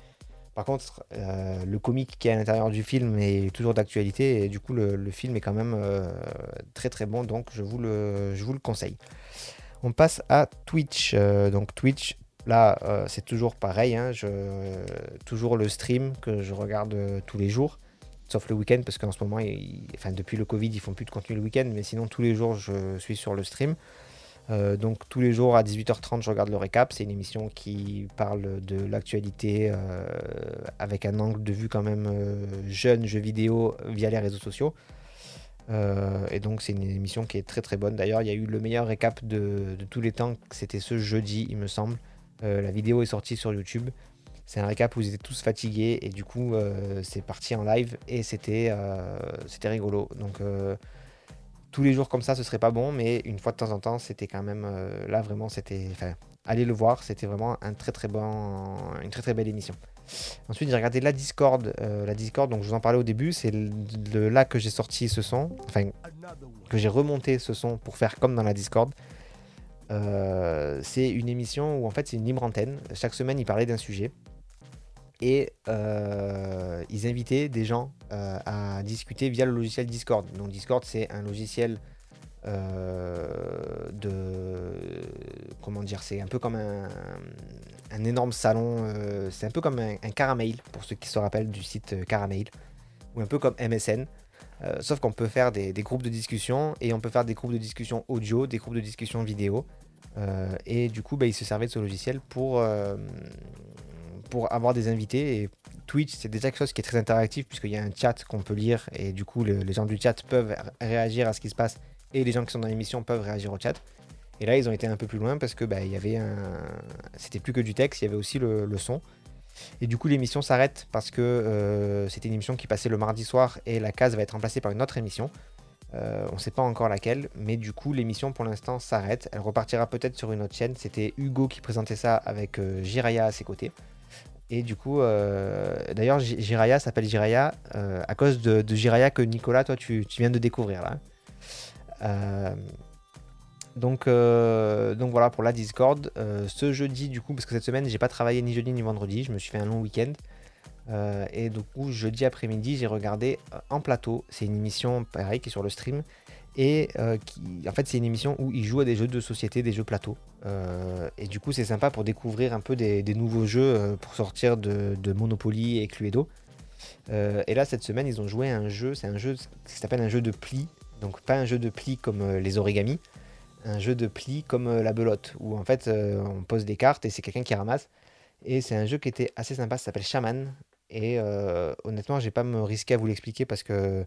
Par contre, le comique qui est à l'intérieur du film est toujours d'actualité et du coup le, le, film est quand même très très bon. Donc je vous le, je vous le conseille. On passe à Twitch. Euh, donc Twitch, là, euh, c'est toujours pareil. Hein, toujours le stream que je regarde euh, tous les jours. Sauf le week-end, parce qu'en ce moment, enfin, depuis le Covid, ils font plus de contenu le week-end. Mais sinon, tous les jours, je suis sur le stream. Donc tous les jours à 18h30, je regarde le récap. C'est une émission qui parle de l'actualité avec un angle de vue quand même jeune, jeux vidéo via les réseaux sociaux. Et donc c'est une émission qui est très très bonne. D'ailleurs, il y a eu le meilleur récap de, tous les temps. C'était ce jeudi, il me semble. la vidéo est sortie sur YouTube. C'est un récap où ils étaient tous fatigués et du coup c'est parti en live et c'était c'était rigolo. Donc tous les jours comme ça, ce serait pas bon, mais une fois de temps en temps, c'était quand même euh, là vraiment, c'était, allez le voir, c'était vraiment un très très bon, une très très belle émission. Ensuite, j'ai regardé la Discord, euh, la Discord, donc je vous en parlais au début, c'est là que j'ai sorti ce son, enfin que j'ai remonté ce son pour faire comme dans la Discord. Euh, c'est une émission où en fait c'est une libre antenne. Chaque semaine, ils parlaient d'un sujet et euh, ils invitaient des gens à discuter via le logiciel Discord. Donc Discord c'est un logiciel euh, de comment dire, c'est un peu comme un, énorme salon, c'est un peu comme un, Caramel pour ceux qui se rappellent du site Caramel ou un peu comme MSN. sauf qu'on peut faire des, groupes de discussion et on peut faire des groupes de discussion audio, des groupes de discussion vidéo. et du coup, bah, ils se servaient de ce logiciel pour pour avoir des invités. Et Twitch, c'est déjà quelque chose qui est très interactif puisqu'il y a un chat qu'on peut lire et du coup, les gens du chat peuvent réagir à ce qui se passe et les gens qui sont dans l'émission peuvent réagir au chat. Et là, ils ont été un peu plus loin parce que bah, il y avait un... c'était plus que du texte, il y avait aussi le, son. Et du coup, l'émission s'arrête parce que euh, c'était une émission qui passait le mardi soir et la case va être remplacée par une autre émission. Euh, on ne sait pas encore laquelle, mais du coup, l'émission pour l'instant s'arrête. Elle repartira peut-être sur une autre chaîne. C'était Hugo qui présentait ça avec euh, Jiraya à ses côtés. Et du coup, d'ailleurs, Jiraya s'appelle Jiraya à cause de, Jiraya que Nicolas, toi, tu, viens de découvrir là. Euh, donc, donc voilà pour la Discord. ce jeudi, du coup, parce que cette semaine, j'ai pas travaillé ni jeudi ni vendredi, je me suis fait un long week-end. et du coup, jeudi après-midi, j'ai regardé En Plateau. C'est une émission, pareil, qui est sur le stream. Et euh, qui, en fait, c'est une émission où ils jouent à des jeux de société, des jeux plateau. Euh, et du coup, c'est sympa pour découvrir un peu des, nouveaux jeux euh, pour sortir de, Monopoly et Cluedo. et là, cette semaine, ils ont joué à un jeu, c'est un jeu qui s'appelle un jeu de pli. Donc, pas un jeu de pli comme les origamis, un jeu de pli comme la belote, où en fait, on pose des cartes et c'est quelqu'un qui ramasse. Et c'est un jeu qui était assez sympa, ça s'appelle Shaman. Et honnêtement, je vais pas me risquer à vous l'expliquer parce que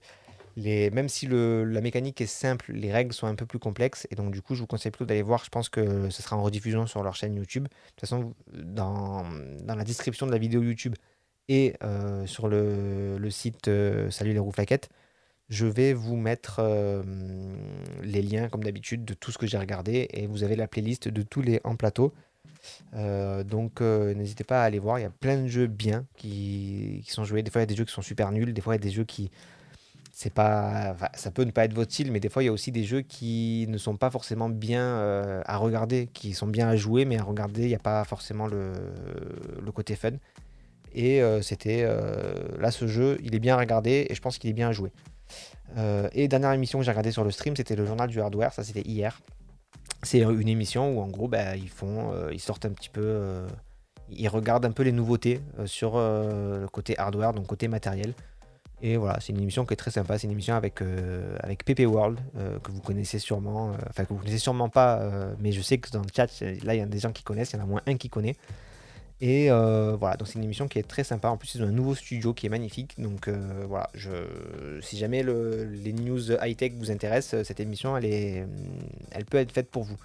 même si la mécanique est simple, les règles sont un peu plus complexes. Et donc, du coup, je vous conseille plutôt d'aller voir. Je pense que ce sera en rediffusion sur leur chaîne YouTube. De toute façon, dans, la description de la vidéo YouTube et euh, sur le, site euh, Salut les roues flaquettes, je vais vous mettre euh, les liens, comme d'habitude, de tout ce que j'ai regardé. Et vous avez la playlist de tous les en plateau. donc n'hésitez pas à aller voir, il y a plein de jeux bien qui, sont joués. Des fois il y a des jeux qui sont super nuls, des fois il y a des jeux qui, c'est ça peut ne pas être votre style, mais des fois il y a aussi des jeux qui ne sont pas forcément bien euh, à regarder, qui sont bien à jouer, mais à regarder il n'y a pas forcément le, côté fun. Et euh, c'était euh, là ce jeu, il est bien à regarder et je pense qu'il est bien à jouer. Et dernière émission que j'ai regardé sur le stream, c'était le journal du hardware, ça c'était hier. C'est une émission où en gros bah, ils font, ils sortent un petit peu, ils regardent un peu les nouveautés sur le côté hardware, donc côté matériel. Et voilà, c'est une émission qui est très sympa. C'est une émission avec, euh, avec Pepe World, euh, que vous connaissez sûrement. Euh, enfin, que vous connaissez sûrement pas, mais je sais que dans le chat, là, il y a des gens qui connaissent. Il y en a moins un qui connaît. Et voilà, donc c'est une émission qui est très sympa. En plus, ils ont un nouveau studio qui est magnifique. Donc voilà, je, si jamais les news high-tech vous intéressent, cette émission, elle, est, elle peut être faite pour vous.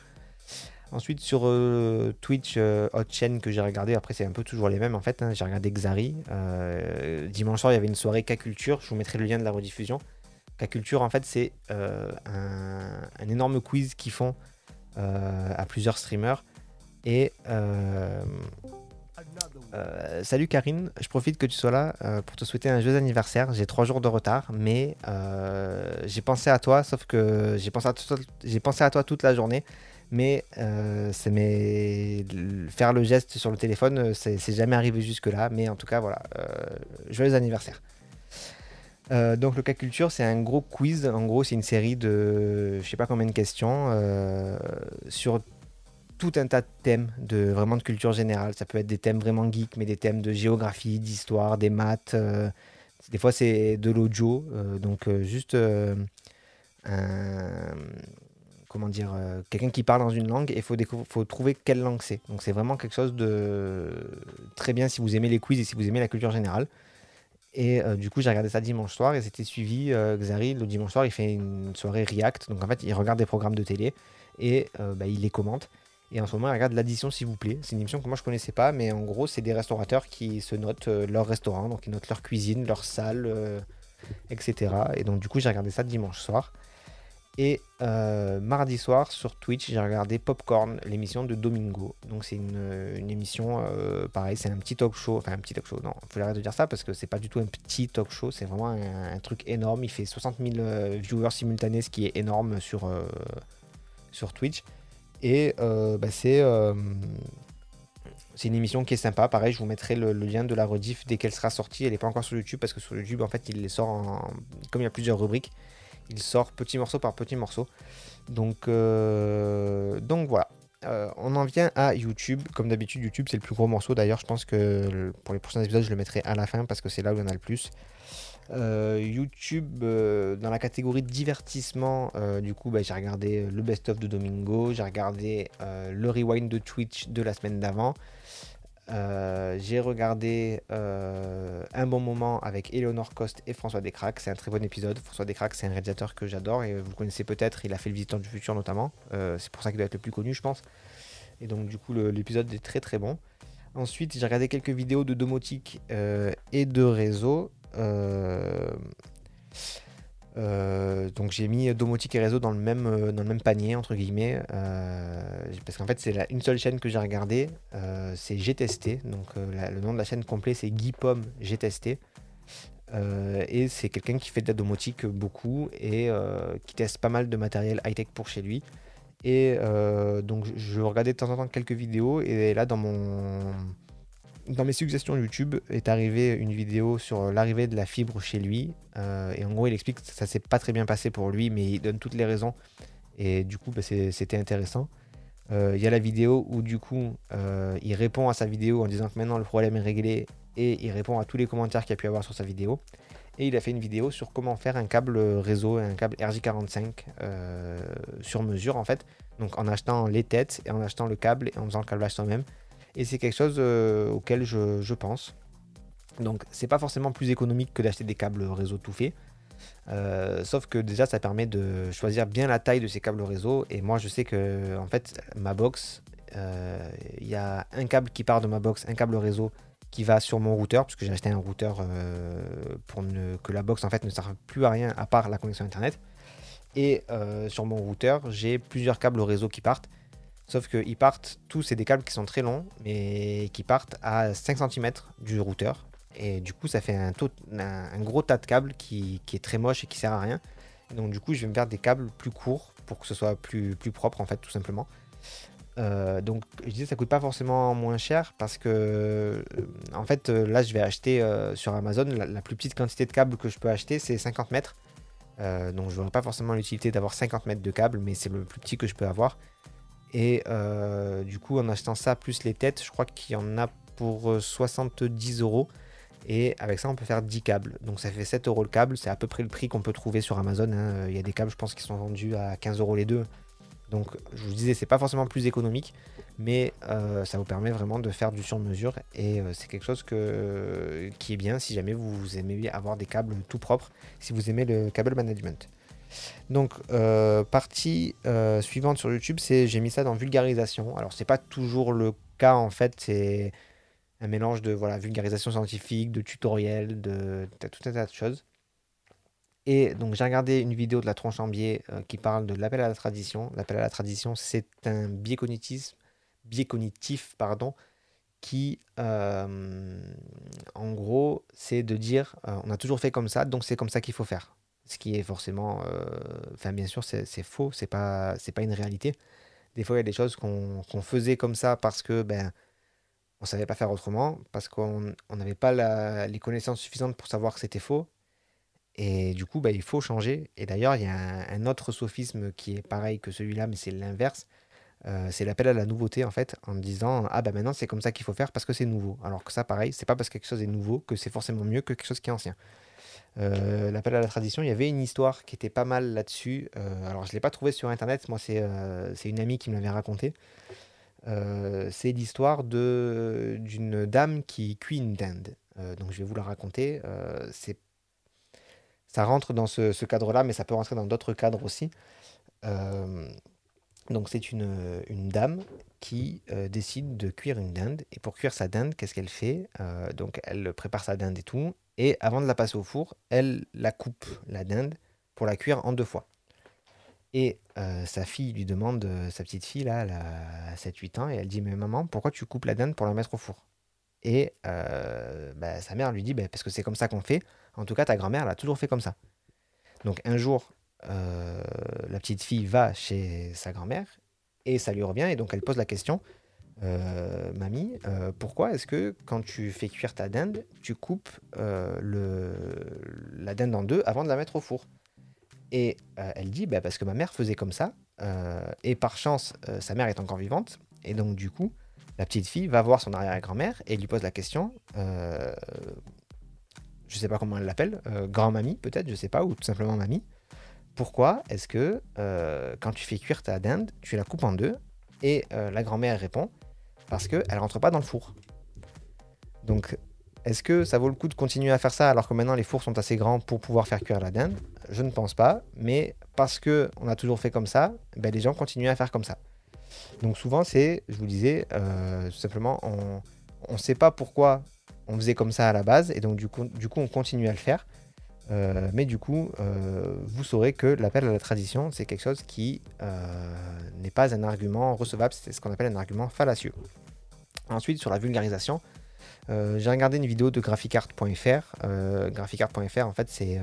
Ensuite, sur euh, Twitch, euh, autre chaîne que j'ai regardé, après c'est un peu toujours les mêmes en fait. Hein. j'ai regardé Xari. Euh, dimanche soir, il y avait une soirée K-Culture. Je vous mettrai le lien de la rediffusion. K-Culture, en fait, c'est un, énorme quiz qu'ils font à plusieurs streamers. Et salut Karine, je profite que tu sois là pour te souhaiter un joyeux anniversaire. J'ai trois jours de retard, mais j'ai pensé à toi, sauf que j'ai pensé, à toi toute la journée mais euh, faire le geste sur le téléphone, euh, c'est jamais arrivé jusque-là. Mais en tout cas, voilà, euh, joyeux anniversaire. Euh, donc le cas culture, c'est un gros quiz. En gros, c'est une série de, je sais pas combien de questions sur tout un tas de thèmes de vraiment de culture générale. Ça peut être des thèmes vraiment geeks, mais des thèmes de géographie, d'histoire, des maths. des fois, c'est de l'audio, donc juste un comment dire, quelqu'un qui parle dans une langue et faut, faut trouver quelle langue c'est. Donc c'est vraiment quelque chose de très bien si vous aimez les quiz et si vous aimez la culture générale. Et du coup, j'ai regardé ça dimanche soir et c'était suivi. Xari, le dimanche soir, il fait une soirée React. Donc en fait, il regarde des programmes de télé et bah, il les commente. Et en ce moment, il regarde l'addition, s'il vous plaît. C'est une émission que moi je connaissais pas, mais en gros, c'est des restaurateurs qui se notent leur restaurant, donc ils notent leur cuisine, leur salle, etc. Et donc, du coup, j'ai regardé ça dimanche soir. Et euh, mardi soir sur Twitch, j'ai regardé Popcorn, l'émission de Domingo. Donc c'est une, émission, euh, pareil, c'est un petit talk show. Enfin un petit talk show, non, faut arrêter de dire ça parce que c'est pas du tout un petit talk show, c'est vraiment un, truc énorme. Il fait 60 000 euh, viewers simultanés, ce qui est énorme sur, sur Twitch. Et bah, c'est c'est une émission qui est sympa. Pareil, je vous mettrai le, lien de la rediff dès qu'elle sera sortie. Elle n'est pas encore sur YouTube parce que sur YouTube, en fait, il les sort en... comme il y a plusieurs rubriques il sort petit morceau par petit morceau. Donc, euh, donc voilà. Euh, on en vient à YouTube. Comme d'habitude, YouTube c'est le plus gros morceau. D'ailleurs, je pense que pour les prochains épisodes, je le mettrai à la fin parce que c'est là où il y en a le plus. Euh, YouTube, dans la catégorie divertissement, du coup, bah, j'ai regardé le best-of de Domingo, j'ai regardé le rewind de Twitch de la semaine d'avant, euh, j'ai regardé euh, un bon moment avec Eleonore Coste et François Descraques. C'est un très bon épisode. François Descraques, c'est un réalisateur que j'adore et vous le connaissez peut-être. Il a fait Le Visiteur du Futur notamment. Euh, c'est pour ça qu'il doit être le plus connu, je pense. Et donc, du coup, l'épisode est très très bon. Ensuite, j'ai regardé quelques vidéos de domotique et de réseau. Euh, donc j'ai mis domotique et réseau dans le même, euh, panier entre guillemets euh, parce qu'en fait c'est une seule chaîne que j'ai regardée c'est J'ai testé donc le nom de la chaîne complet c'est Guy Pomme J'ai testé et c'est quelqu'un qui fait de la domotique beaucoup et qui teste pas mal de matériel high tech pour chez lui. Et donc je regardais de temps en temps quelques vidéos et là dans mon dans mes suggestions YouTube est arrivée une vidéo sur l'arrivée de la fibre chez lui. Euh, et en gros, il explique que ça s'est pas très bien passé pour lui, mais il donne toutes les raisons. Et du coup, bah, c'était intéressant. Euh, il y a la vidéo où du coup, euh, il répond à sa vidéo en disant que maintenant le problème est réglé et il répond à tous les commentaires qu'il a pu avoir sur sa vidéo. Et il a fait une vidéo sur comment faire un câble réseau, un câble RJ45 sur mesure en fait. Donc en achetant les têtes et en achetant le câble et en faisant le câblage soi-même. Et c'est quelque chose euh, auquel je, pense. Donc c'est pas forcément plus économique que d'acheter des câbles réseau tout fait. Euh, sauf que déjà ça permet de choisir bien la taille de ces câbles réseau. Et moi je sais que en fait ma box, euh, il y a un câble qui part de ma box, un câble réseau qui va sur mon routeur, puisque j'ai acheté un routeur pour que la box en fait ne serve plus à rien à part la connexion internet. Et sur mon routeur, j'ai plusieurs câbles réseau qui partent. Sauf qu'ils partent, tous c'est des câbles qui sont très longs, mais qui partent à 5 cm du routeur. Et du coup, ça fait un, gros tas de câbles qui, est très moche et qui sert à rien. donc du coup, je vais me faire des câbles plus courts pour que ce soit plus, plus propre, en fait, tout simplement. Euh, donc je disais ça coûte pas forcément moins cher parce que euh, en fait euh, là je vais acheter sur Amazon la, plus petite quantité de câbles que je peux acheter c'est 50 mètres donc je vois pas forcément l'utilité d'avoir 50 mètres de câbles mais c'est le plus petit que je peux avoir et euh, du coup, en achetant ça plus les têtes, je crois qu'il y en a pour 70 euh, euros. Et avec ça, on peut faire 10 câbles. Donc ça fait 7 euros le câble. C'est à peu près le prix qu'on peut trouver sur Amazon. Hein. Il y a des câbles, je pense, qui sont vendus à 15 euros les deux. Donc je vous disais, c'est pas forcément plus économique, mais euh, ça vous permet vraiment de faire du sur-mesure. Et c'est quelque chose qui est bien si jamais vous aimez avoir des câbles tout propres, si vous aimez le câble management. Donc, euh, partie euh, suivante sur YouTube, c'est j'ai mis ça dans vulgarisation. Alors, c'est pas toujours le cas en fait, c'est un mélange de voilà, vulgarisation scientifique, de tutoriel, de, tout un tas de choses. Et donc, j'ai regardé une vidéo de la tronche en biais euh, qui parle de l'appel à la tradition. L'appel à la tradition, c'est un biais cognitif, biais cognitif pardon, qui, en gros, c'est de dire on a toujours fait comme ça, donc c'est comme ça qu'il faut faire ce qui est forcément, euh, enfin bien sûr c'est faux, c'est pas c'est pas une réalité. Des fois il y a des choses qu'on faisait comme ça parce que ben on savait pas faire autrement, parce qu'on n'avait pas les connaissances suffisantes pour savoir que c'était faux. Et du coup, ben, il faut changer. Et d'ailleurs, il y a un, autre sophisme qui est pareil que celui-là, mais c'est l'inverse. Euh, c'est l'appel à la nouveauté, en fait, en disant Ah ben maintenant, c'est comme ça qu'il faut faire parce que c'est nouveau. Alors que ça, pareil, c'est pas parce que quelque chose est nouveau que c'est forcément mieux que quelque chose qui est ancien. L'appel à la tradition, il y avait une histoire qui était pas mal là-dessus. alors, je ne l'ai pas trouvé sur Internet, moi, c'est une amie qui me l'avait raconté. c'est l'histoire d'une dame qui cuit une dinde. donc, je vais vous la raconter. ça rentre dans ce, cadre-là, mais ça peut rentrer dans d'autres cadres aussi. Euh, donc c'est une, dame qui euh, décide de cuire une dinde. Et pour cuire sa dinde, qu'est-ce qu'elle fait? Euh, Donc elle prépare sa dinde et tout. Et avant de la passer au four, elle la coupe, la dinde, pour la cuire en deux fois. Et sa fille lui demande, sa petite fille, là, elle a 7-8 ans, et elle dit, mais maman, pourquoi tu coupes la dinde pour la mettre au four? Et bah, sa mère lui dit, bah, parce que c'est comme ça qu'on fait. En tout cas, ta grand-mère l'a toujours fait comme ça. Donc un jour, euh, la petite fille va chez sa grand-mère et ça lui revient et donc elle pose la question euh, Mamie, euh, pourquoi est-ce que quand tu fais cuire ta dinde, tu coupes le, la dinde en deux avant de la mettre au four? Et elle dit bah, Parce que ma mère faisait comme ça et par chance, sa mère est encore vivante et donc du coup, la petite fille va voir son arrière-grand-mère et lui pose la question je sais pas comment elle l'appelle, euh, grand-mamie peut-être, je sais pas, ou tout simplement mamie. Pourquoi est-ce que euh, quand tu fais cuire ta dinde, tu la coupes en deux? Et euh, la grand-mère répond, parce qu'elle ne rentre pas dans le four. Donc, est-ce que ça vaut le coup de continuer à faire ça alors que maintenant les fours sont assez grands pour pouvoir faire cuire la dinde? Je ne pense pas, mais parce que on a toujours fait comme ça, ben, les gens continuent à faire comme ça. Donc souvent c'est, je vous disais, tout simplement, on ne sait pas pourquoi on faisait comme ça à la base, et donc du coup, du coup on continue à le faire. Euh, mais du coup, euh, vous saurez que l'appel à la tradition, c'est quelque chose qui euh, n'est pas un argument recevable, c'est ce qu'on appelle un argument fallacieux. Ensuite, sur la vulgarisation, j'ai regardé une vidéo de graphicart.fr. graphicart.fr, en fait, c'est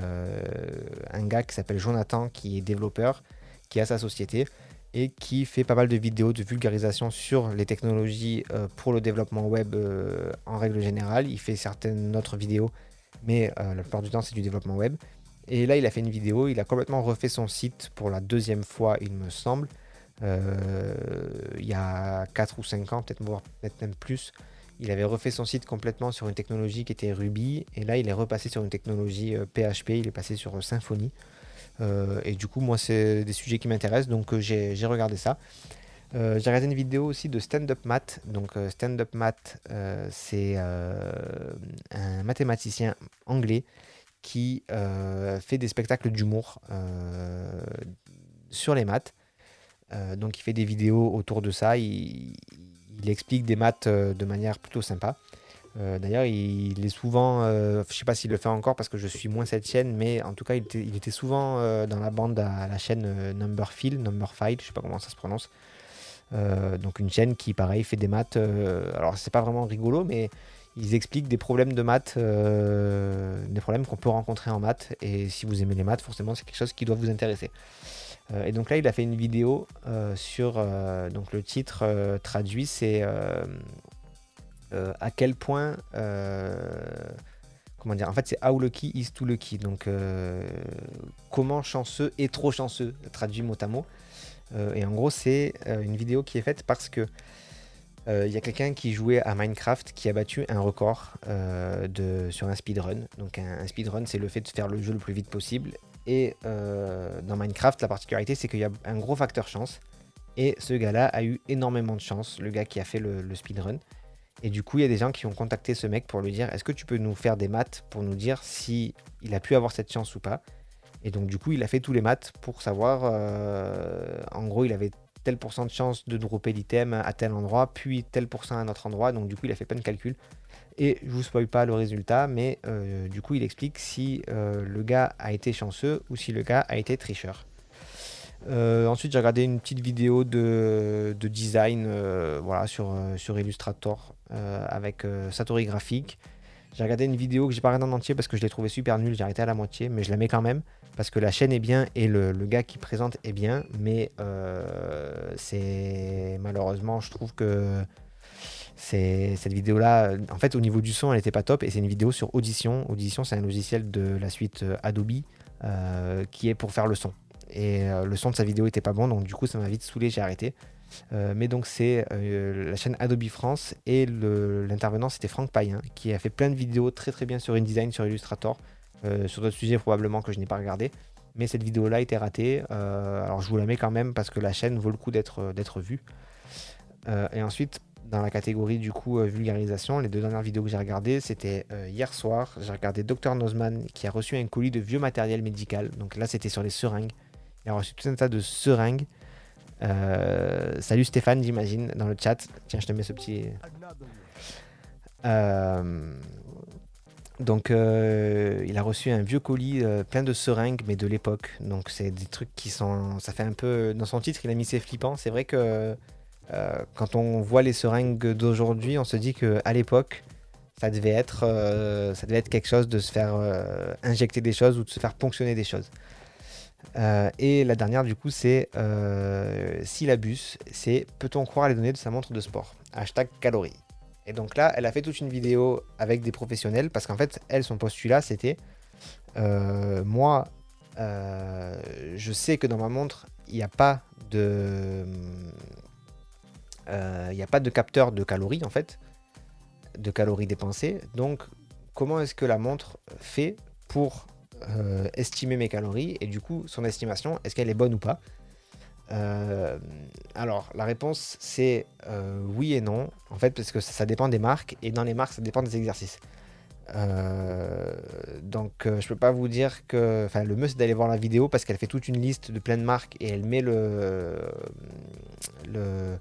un gars qui s'appelle Jonathan, qui est développeur, qui a sa société et qui fait pas mal de vidéos de vulgarisation sur les technologies pour le développement web en règle générale. Il fait certaines autres vidéos, mais euh, la plupart du temps c'est du développement web. Et là il a fait une vidéo, il a complètement refait son site pour la deuxième fois il me semble. il y a 4 ou 5 ans, peut-être peut même plus. Il avait refait son site complètement sur une technologie qui était Ruby, et là il est repassé sur une technologie PHP, il est passé sur Symfony. Euh, et du coup, moi, c'est des sujets qui m'intéressent, donc euh, j'ai regardé ça. Euh, j'ai regardé une vidéo aussi de Stand Up Math. Donc, Stand Up Math, c'est un mathématicien anglais qui fait des spectacles d'humour sur les maths. donc, il fait des vidéos autour de ça. il explique des maths de manière plutôt sympa. Euh, d'ailleurs, il, est souvent, euh, je ne sais pas s'il le fait encore parce que je suis moins cette chaîne, mais en tout cas, il était, souvent euh, dans la bande à, la chaîne Number File, Number File, je sais pas comment ça se prononce. Donc une chaîne qui, pareil, fait des maths. alors, c'est pas vraiment rigolo, mais ils expliquent des problèmes de maths, des problèmes qu'on peut rencontrer en maths. Et si vous aimez les maths, forcément, c'est quelque chose qui doit vous intéresser. et donc là, il a fait une vidéo sur donc le titre traduit, c'est euh, à quel point euh, comment dire En fait, c'est how lucky is too lucky. Donc, euh, comment chanceux est trop chanceux, traduit mot à mot. Et en gros, c'est une vidéo qui est faite parce que il y a quelqu'un qui jouait à Minecraft qui a battu un record sur un speedrun. Donc, un, speedrun, c'est le fait de faire le jeu le plus vite possible. Et dans Minecraft, la particularité, c'est qu'il y a un gros facteur chance. Et ce gars-là a eu énormément de chance, le gars qui a fait le speedrun. Et du coup, il y a des gens qui ont contacté ce mec pour lui dire est-ce que tu peux nous faire des maths pour nous dire si il a pu avoir cette chance ou pas? Et donc, du coup, il a fait tous les maths pour savoir. Euh, en gros, il avait tel pourcent de chance de dropper l'item à tel endroit, puis tel pourcent à un autre endroit. Donc, du coup, il a fait plein de calculs. Et je vous spoil pas le résultat, mais euh, du coup, il explique si euh, le gars a été chanceux ou si le gars a été tricheur. Ensuite, j'ai regardé une petite vidéo de, design voilà, sur, sur Illustrator avec Satori Graphique. J'ai regardé une vidéo que j'ai pas regardée en entier parce que je l'ai trouvé super nulle. J'ai arrêté à la moitié, mais je la mets quand même parce que la chaîne est bien et le, gars qui présente est bien. Mais c'est malheureusement, je trouve que cette vidéo là en fait au niveau du son elle n'était pas top et c'est une vidéo sur Audition Audition c'est un logiciel de la suite Adobe qui est pour faire le son et euh, le son de sa vidéo était pas bon, donc du coup ça m'a vite saoulé, j'ai arrêté. Euh, mais donc c'est euh, la chaîne Adobe France et l'intervenant c'était Franck Payen qui a fait plein de vidéos très très bien sur InDesign, sur Illustrator. sur d'autres sujets probablement que je n'ai pas regardé. Mais cette vidéo-là été ratée. alors je vous la mets quand même parce que la chaîne vaut le coup d'être vue. et ensuite, dans la catégorie du coup vulgarisation, les deux dernières vidéos que j'ai regardées, c'était hier soir. J'ai regardé Dr Nozman qui a reçu un colis de vieux matériel médical. Donc là, c'était sur les seringues. Il a reçu tout un tas de seringues euh, salut Stéphane, j'imagine, dans le chat. Tiens, je te mets ce petit. Euh, donc, euh, il a reçu un vieux colis plein de seringues, mais de l'époque. Donc, c'est des trucs qui sont. Ça fait un peu. Dans son titre, il a mis c'est flippant. C'est vrai que quand on voit les seringues d'aujourd'hui, on se dit qu'à l'époque, ça devait être, ça devait être quelque chose de se faire injecter des choses ou de se faire ponctionner des choses. Euh, et la dernière, du coup, c'est euh, syllabus. C'est peut-on croire les données de sa montre de sport? Hashtag calories. Et donc là, elle a fait toute une vidéo avec des professionnels parce qu'en fait, elle, son postulat, c'était euh, moi, je sais que dans ma montre, il n'y a pas de. Il n'y a pas de capteur de calories en fait, de calories dépensées. Donc, comment est-ce que la montre fait pour euh, estimer mes calories et du coup son estimation, est-ce qu'elle est bonne ou pas euh, alors, la réponse c'est euh, oui et non, en fait, parce que ça, dépend des marques, et dans les marques, ça dépend des exercices. donc, je peux pas vous dire que. Le mieux c'est d'aller voir la vidéo parce qu'elle fait toute une liste de plein de marques et elle met le. le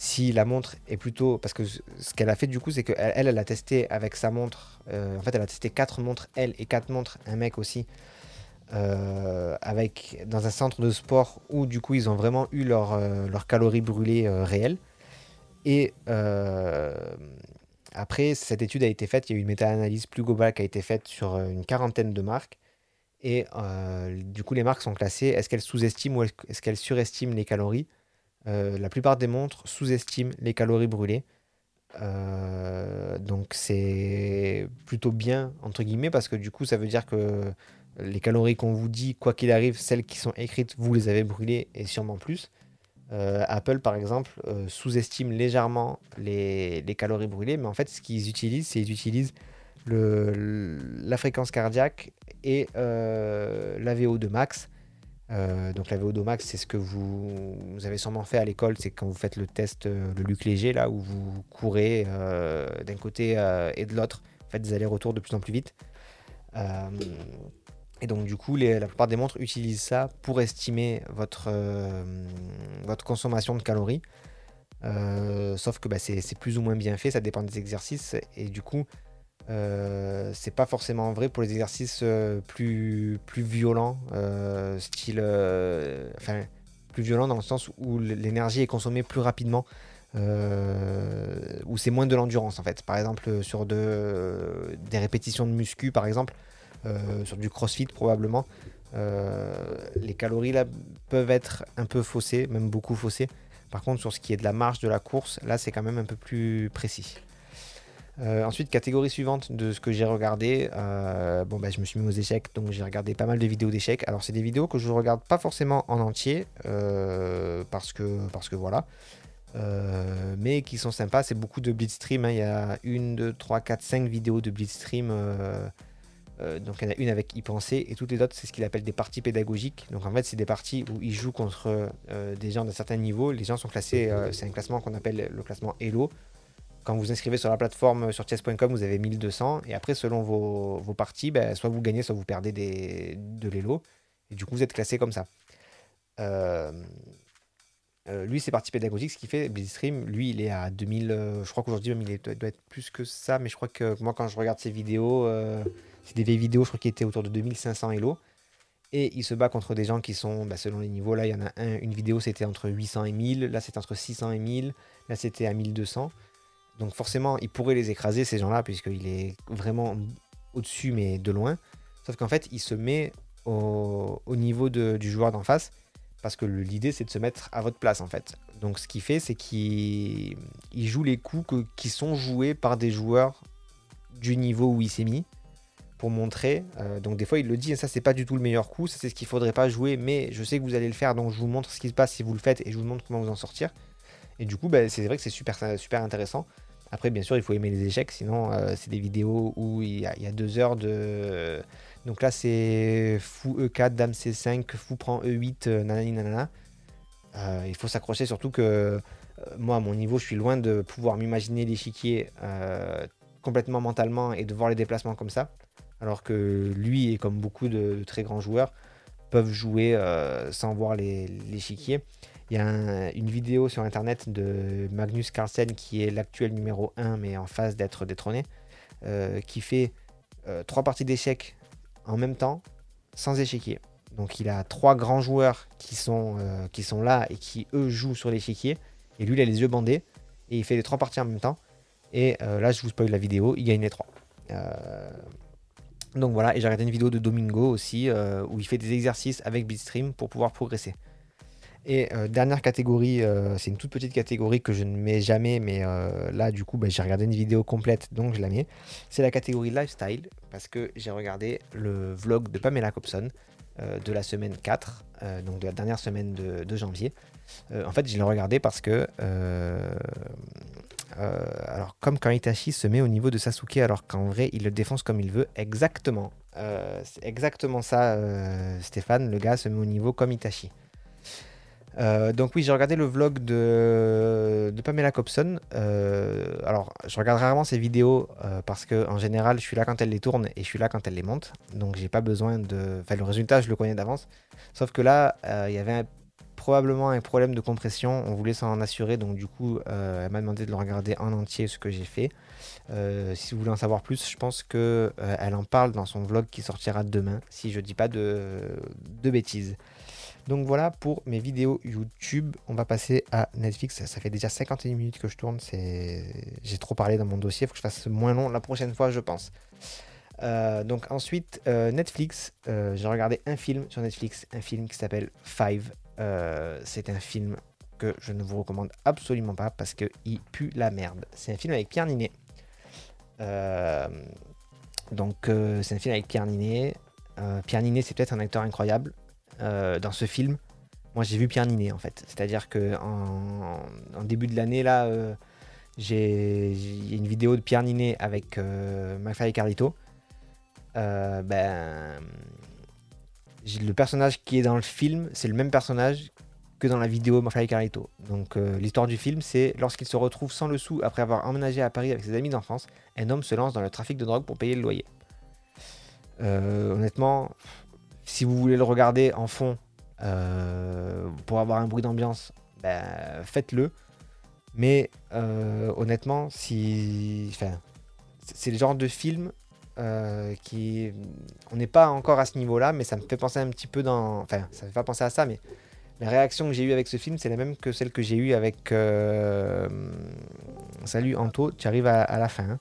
si la montre est plutôt. Parce que ce qu'elle a fait du coup, c'est qu'elle, elle, elle a testé avec sa montre. Euh, en fait, elle a testé 4 montres, elle, et 4 montres, un mec aussi. Euh, avec, dans un centre de sport où du coup ils ont vraiment eu leurs euh, calories brûlées réelles. Et après, cette étude a été faite, il y a eu une méta-analyse plus globale qui a été faite sur une quarantaine de marques. Et du coup, les marques sont classées. Est-ce qu'elles sous-estiment ou est-ce qu'elles surestiment les calories? Euh, la plupart des montres sous-estiment les calories brûlées. Euh, donc c'est plutôt bien, entre guillemets, parce que du coup, ça veut dire que les calories qu'on vous dit, quoi qu'il arrive, celles qui sont écrites, vous les avez brûlées et sûrement plus. Euh, Apple, par exemple, sous-estime légèrement les, calories brûlées, mais en fait, ce qu'ils utilisent, c'est qu'ils utilisent la fréquence cardiaque et la VO2 max euh, donc la VO2 max, c'est ce que vous, avez sûrement fait à l'école, c'est quand vous faites le test, euh, le Luc léger, là où vous courez euh, d'un côté et de l'autre, faites des allers-retours de plus en plus vite. et donc du coup, la plupart des montres utilisent ça pour estimer votre, votre consommation de calories. sauf que bah, c'est plus ou moins bien fait, ça dépend des exercices. Et du coup, euh, c'est pas forcément vrai pour les exercices euh, plus, plus violents, euh, style. enfin, plus violents dans le sens où l'énergie est consommée plus rapidement, où c'est moins de l'endurance en fait. Par exemple, sur de, des répétitions de muscu, par exemple, sur du crossfit probablement, les calories là peuvent être un peu faussées, même beaucoup faussées. Par contre, sur ce qui est de la marche de la course, là c'est quand même un peu plus précis. Euh, ensuite, catégorie suivante de ce que j'ai regardé, euh, bon, bah, je me suis mis aux échecs, donc j'ai regardé pas mal de vidéos d'échecs. Alors, c'est des vidéos que je regarde pas forcément en entier, euh, parce, que, parce que voilà, mais qui sont sympas. C'est beaucoup de Blitzstream. Hein. Il y a une, deux, trois, quatre, cinq vidéos de Blitzstream. donc, il y en a une avec y penser, et toutes les autres, c'est ce qu'il appelle des parties pédagogiques. Donc, en fait, c'est des parties où ils jouent contre des gens d'un certain niveau. Les gens sont classés, c'est un classement qu'on appelle le classement Elo quand vous inscrivez sur la plateforme sur chess.com, vous avez 1200. Et après, selon vos, parties, ben, soit vous gagnez, soit vous perdez des, de l'élo. Et du coup, vous êtes classé comme ça. Euh, euh, lui, c'est partie pédagogique. Ce qui fait Blitzstream, lui, il est à 2000. Euh, je crois qu'aujourd'hui, il doit être plus que ça. Mais je crois que moi, quand je regarde ses vidéos, c'est des vieilles vidéos, je crois qu'il était autour de 2500 Elo. Et il se bat contre des gens qui sont, ben, selon les niveaux, là, il y en a un, une vidéo, c'était entre 800 et 1000. Là, c'était entre 600 et 1000. Là, c'était à 1200. Donc forcément, il pourrait les écraser, ces gens-là, puisqu'il est vraiment au-dessus, mais de loin. Sauf qu'en fait, il se met au, niveau du joueur d'en face, parce que l'idée, c'est de se mettre à votre place, en fait. Donc ce qu'il fait, c'est qu'il joue les coups qui sont joués par des joueurs du niveau où il s'est mis, pour montrer. Euh, donc des fois, il le dit, et ça, c'est pas du tout le meilleur coup, ça, c'est ce qu'il faudrait pas jouer, mais je sais que vous allez le faire, donc je vous montre ce qui se passe si vous le faites, et je vous montre comment vous en sortir. Et du coup, bah, c'est vrai que c'est super intéressant. Après, bien sûr, il faut aimer les échecs, sinon euh, c'est des vidéos où il y, a, deux heures de, Donc là, c'est fou E4, dame C5, fou prend E8, nanani nanana. il faut s'accrocher, surtout que moi, à mon niveau, je suis loin de pouvoir m'imaginer l'échiquier complètement mentalement et de voir les déplacements comme ça. Alors que lui, et comme beaucoup de, très grands joueurs, peuvent jouer sans voir l'échiquier. Il y a une vidéo sur internet de Magnus Carlsen qui est l'actuel numéro 1 mais en phase d'être détrôné, euh, qui fait euh, trois parties d'échecs en même temps sans échiquier. Donc il a trois grands joueurs qui sont, euh, qui sont là et qui eux jouent sur l'échiquier. Et lui il a les yeux bandés et il fait les trois parties en même temps. Et là je vous spoil la vidéo, il gagne les trois. donc voilà, et j'ai regardé une vidéo de Domingo aussi où il fait des exercices avec Bitstream pour pouvoir progresser. Et euh, dernière catégorie, euh, c'est une toute petite catégorie que je ne mets jamais, mais euh, là du coup bah, j'ai regardé une vidéo complète donc je la mets. C'est la catégorie lifestyle parce que j'ai regardé le vlog de Pamela Cobson de la semaine 4, donc de la dernière semaine de, janvier. en fait, je l'ai regardé parce que, alors comme quand Itachi se met au niveau de Sasuke alors qu'en vrai il le défonce comme il veut, exactement. c'est exactement ça, Stéphane, le gars se met au niveau comme Itachi. Euh, donc oui, j'ai regardé le vlog de, Pamela Cobson. Euh, alors, je regarde rarement ses vidéos euh, parce que en général, je suis là quand elle les tourne et je suis là quand elle les monte. Donc, j'ai pas besoin de. Enfin, le résultat, je le connais d'avance. Sauf que là, il y avait probablement un problème de compression. On voulait s'en assurer, donc du coup, elle m'a demandé de le regarder en entier, ce que j'ai fait. si vous voulez en savoir plus, je pense que elle en parle dans son vlog qui sortira demain, si je dis pas de bêtises. Donc voilà pour mes vidéos YouTube. On va passer à Netflix. Ça fait déjà 51 minutes que je tourne. J'ai trop parlé dans mon dossier. Il faut que je fasse moins long la prochaine fois, je pense. Euh, donc ensuite, euh, Netflix. Euh, j'ai regardé un film sur Netflix. Un film qui s'appelle Five. C'est un film que je ne vous recommande absolument pas parce qu'il pue la merde. C'est un film avec Pierre Ninet. donc c'est un film avec Pierre Ninet. Pierre Ninet, c'est peut-être un acteur incroyable. Euh, dans ce film, moi j'ai vu Pierre Ninet en fait. C'est-à-dire que en, début de l'année là, euh, j'ai une vidéo de Pierre Ninet avec euh, McFly et Carlito. Euh, ben, le personnage qui est dans le film, c'est le même personnage que dans la vidéo McFly et Carlito. Donc l'histoire du film, c'est lorsqu'il se retrouve sans le sou après avoir emménagé à Paris avec ses amis d'enfance, un homme se lance dans le trafic de drogue pour payer le loyer. honnêtement, si vous voulez le regarder en fond euh, pour avoir un bruit d'ambiance, ben, faites-le. Mais euh, honnêtement, si, c'est le genre de film euh, qui, on n'est pas encore à ce niveau-là, mais ça me fait penser un petit peu dans, enfin, ça me fait pas penser à ça, mais la réaction que j'ai eue avec ce film, c'est la même que celle que j'ai eue avec Salut Anto, tu arrives à, la fin. Hein.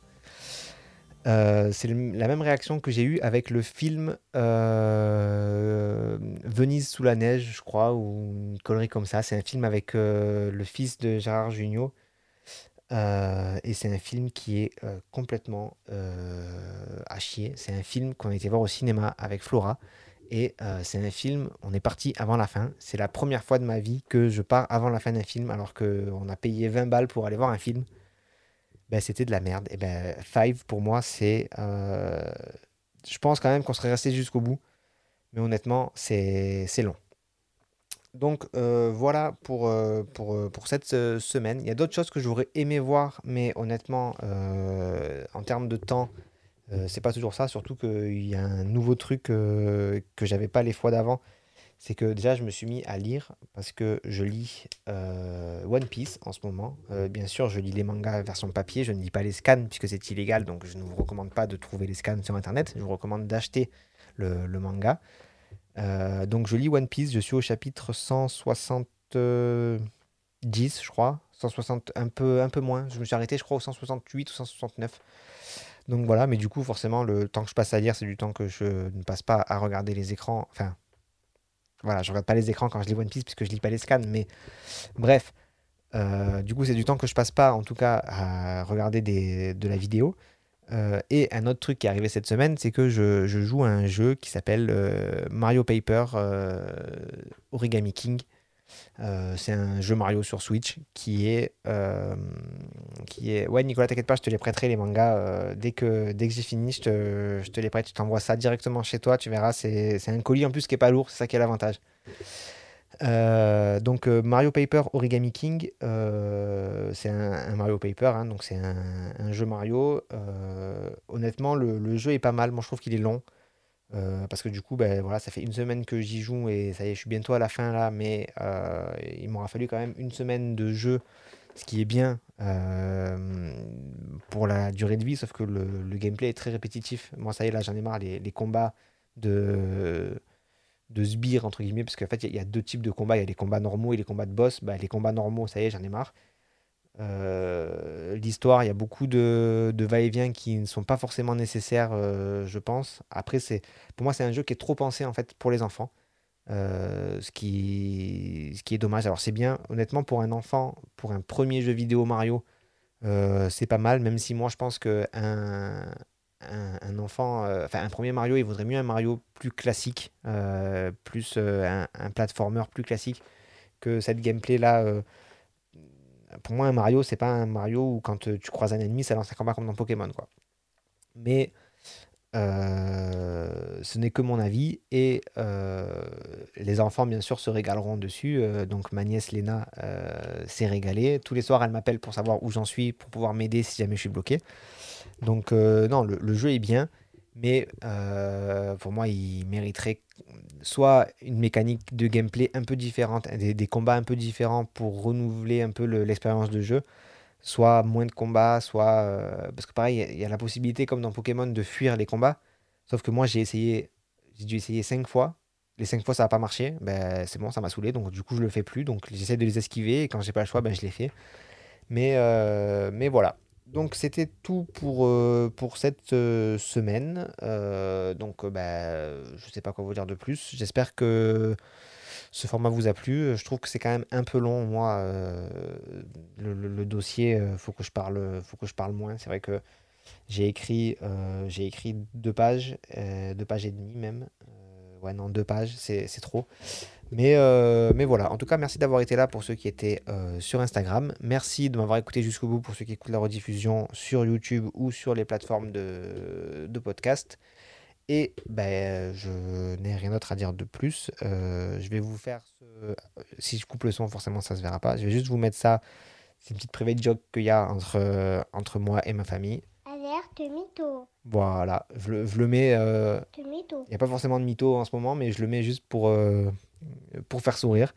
Euh, c'est la même réaction que j'ai eue avec le film euh, Venise sous la neige, je crois, ou une connerie comme ça. C'est un film avec euh, le fils de Gérard Jugnot. et c'est un film qui est complètement à chier. C'est un film qu'on a été voir au cinéma avec Flora. Et c'est un film, on est parti avant la fin. C'est la première fois de ma vie que je pars avant la fin d'un film, alors qu'on a payé 20 balles pour aller voir un film. Ben, c'était de la merde. Et ben, Five, pour moi, c'est. Euh, je pense quand même qu'on serait resté jusqu'au bout. Mais honnêtement, c'est long. Donc euh, voilà pour, euh, pour, pour, cette semaine. Il y a d'autres choses que j'aurais aimé voir, mais honnêtement, en termes de temps, c'est pas toujours ça. Surtout qu'il y a un nouveau truc que j'avais pas les fois d'avant c'est que déjà je me suis mis à lire parce que je lis euh, One Piece en ce moment. Euh, bien sûr, je lis les mangas version papier, je ne lis pas les scans puisque c'est illégal, donc je ne vous recommande pas de trouver les scans sur Internet. Je vous recommande d'acheter le, manga. Euh, donc je lis One Piece, je suis au chapitre 170, je crois. 160, un peu, un peu moins. Je me suis arrêté, je crois, au 168 ou 169. Donc voilà, mais du coup, forcément, le temps que je passe à lire, c'est du temps que je ne passe pas à regarder les écrans. Enfin, voilà, je regarde pas les écrans quand je lis One Piece puisque je lis pas les scans, mais bref. Euh, du coup, c'est du temps que je passe pas, en tout cas, à regarder des, de la vidéo. Euh, et un autre truc qui est arrivé cette semaine, c'est que je, je, joue à un jeu qui s'appelle euh, Mario Paper Origami King. Euh, c'est un jeu Mario sur Switch qui est. euh, qui est... Ouais, Nicolas, t'inquiète pas, je te les prêterai les mangas. euh, dès que, dès que j'ai fini, je te, je te les prête. Tu t'envoies ça directement chez toi. Tu verras, c'est un colis en plus qui est pas lourd. C'est ça qui est l'avantage. Donc Mario Paper Origami King, c'est un, Mario Paper, hein, donc c'est un, un jeu Mario. Honnêtement, le, le jeu est pas mal. Moi, je trouve qu'il est long. Euh, parce que du coup, ben, voilà, ça fait une semaine que j'y joue et ça y est, je suis bientôt à la fin là, mais euh, il m'aura fallu quand même une semaine de jeu, ce qui est bien euh, pour la durée de vie, sauf que le, gameplay est très répétitif. Moi, ça y est, là, j'en ai marre, les, combats de, de sbires, entre guillemets, parce qu'en fait, il y, a- deux types de combats, il y a les combats normaux et les combats de boss. Bah, les combats normaux, ça y est, j'en ai marre. Euh, l'histoire, il y a beaucoup de, va-et-vient qui ne sont pas forcément nécessaires, euh, je pense. Après, c'est, pour moi, c'est un jeu qui est trop pensé en fait pour les enfants, euh, ce qui, ce qui est dommage. Alors, c'est bien, honnêtement, pour un enfant, pour un premier jeu vidéo Mario, c'est pas mal, même si moi, je pense que un, un, enfant, enfin, un premier Mario, il vaudrait mieux un Mario plus classique, plus un, un platformer plus classique que cette gameplay là. Pour moi, un Mario, c'est pas un Mario où quand euh, tu croises un ennemi, ça lance un combat comme dans Pokémon, quoi. Mais euh, ce n'est que mon avis et euh, les enfants, bien sûr, se régaleront dessus. Donc, ma nièce Léna s'est régalée. Tous les soirs, elle m'appelle pour savoir où j'en suis, pour pouvoir m'aider si jamais je suis bloqué. Donc, non, le jeu est bien, mais euh, pour moi, il mériterait soit une mécanique de gameplay un peu différente, des, combats un peu différents pour renouveler un peu le- l'expérience de jeu, soit moins de combats, soit... euh, parce que pareil, il y a- la possibilité, comme dans Pokémon, de fuir les combats. Sauf que moi, j'ai essayé, j'ai dû essayer cinq fois. Les cinq fois, ça n'a pas marché. Ben, c'est bon, ça m'a saoulé. Donc, du coup, je le fais plus. Donc, j'essaie de les esquiver. Et quand j'ai pas le choix, ben, je les fais. Mais, euh, mais voilà. Donc c'était tout pour, euh, pour cette euh, semaine. Euh, donc bah, je sais pas quoi vous dire de plus. J'espère que ce format vous a plu. Je trouve que c'est quand même un peu long. Moi, le, dossier, faut que je parle, faut que je parle moins. C'est vrai que j'ai écrit, j'ai écrit deux pages, deux pages et demie même. Ouais, non, deux pages, c'est trop. Mais, euh, mais voilà, en tout cas, merci d'avoir été là pour ceux qui étaient euh, sur Instagram. Merci de m'avoir écouté jusqu'au bout pour ceux qui écoutent la rediffusion sur YouTube ou sur les plateformes de, de podcast. Et ben, je n'ai rien d'autre à dire de plus. Euh, je vais vous faire ce... Si je coupe le son, forcément, ça se verra pas. Je vais juste vous mettre ça. C'est une petite private joke qu'il y a entre, entre moi et ma famille. Alerte mytho. Voilà, je le, je le mets. il n'y a pas forcément de mytho en ce moment, mais je le mets juste pour, pour faire sourire.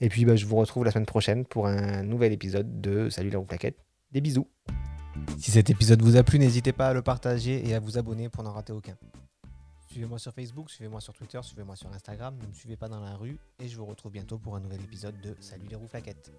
Et puis bah, je vous retrouve la semaine prochaine pour un nouvel épisode de Salut la roue plaquette. Des bisous. Si cet épisode vous a plu, n'hésitez pas à le partager et à vous abonner pour n'en rater aucun. Suivez-moi sur Facebook, suivez-moi sur Twitter, suivez-moi sur Instagram, ne me suivez pas dans la rue et je vous retrouve bientôt pour un nouvel épisode de Salut les roues flaquettes.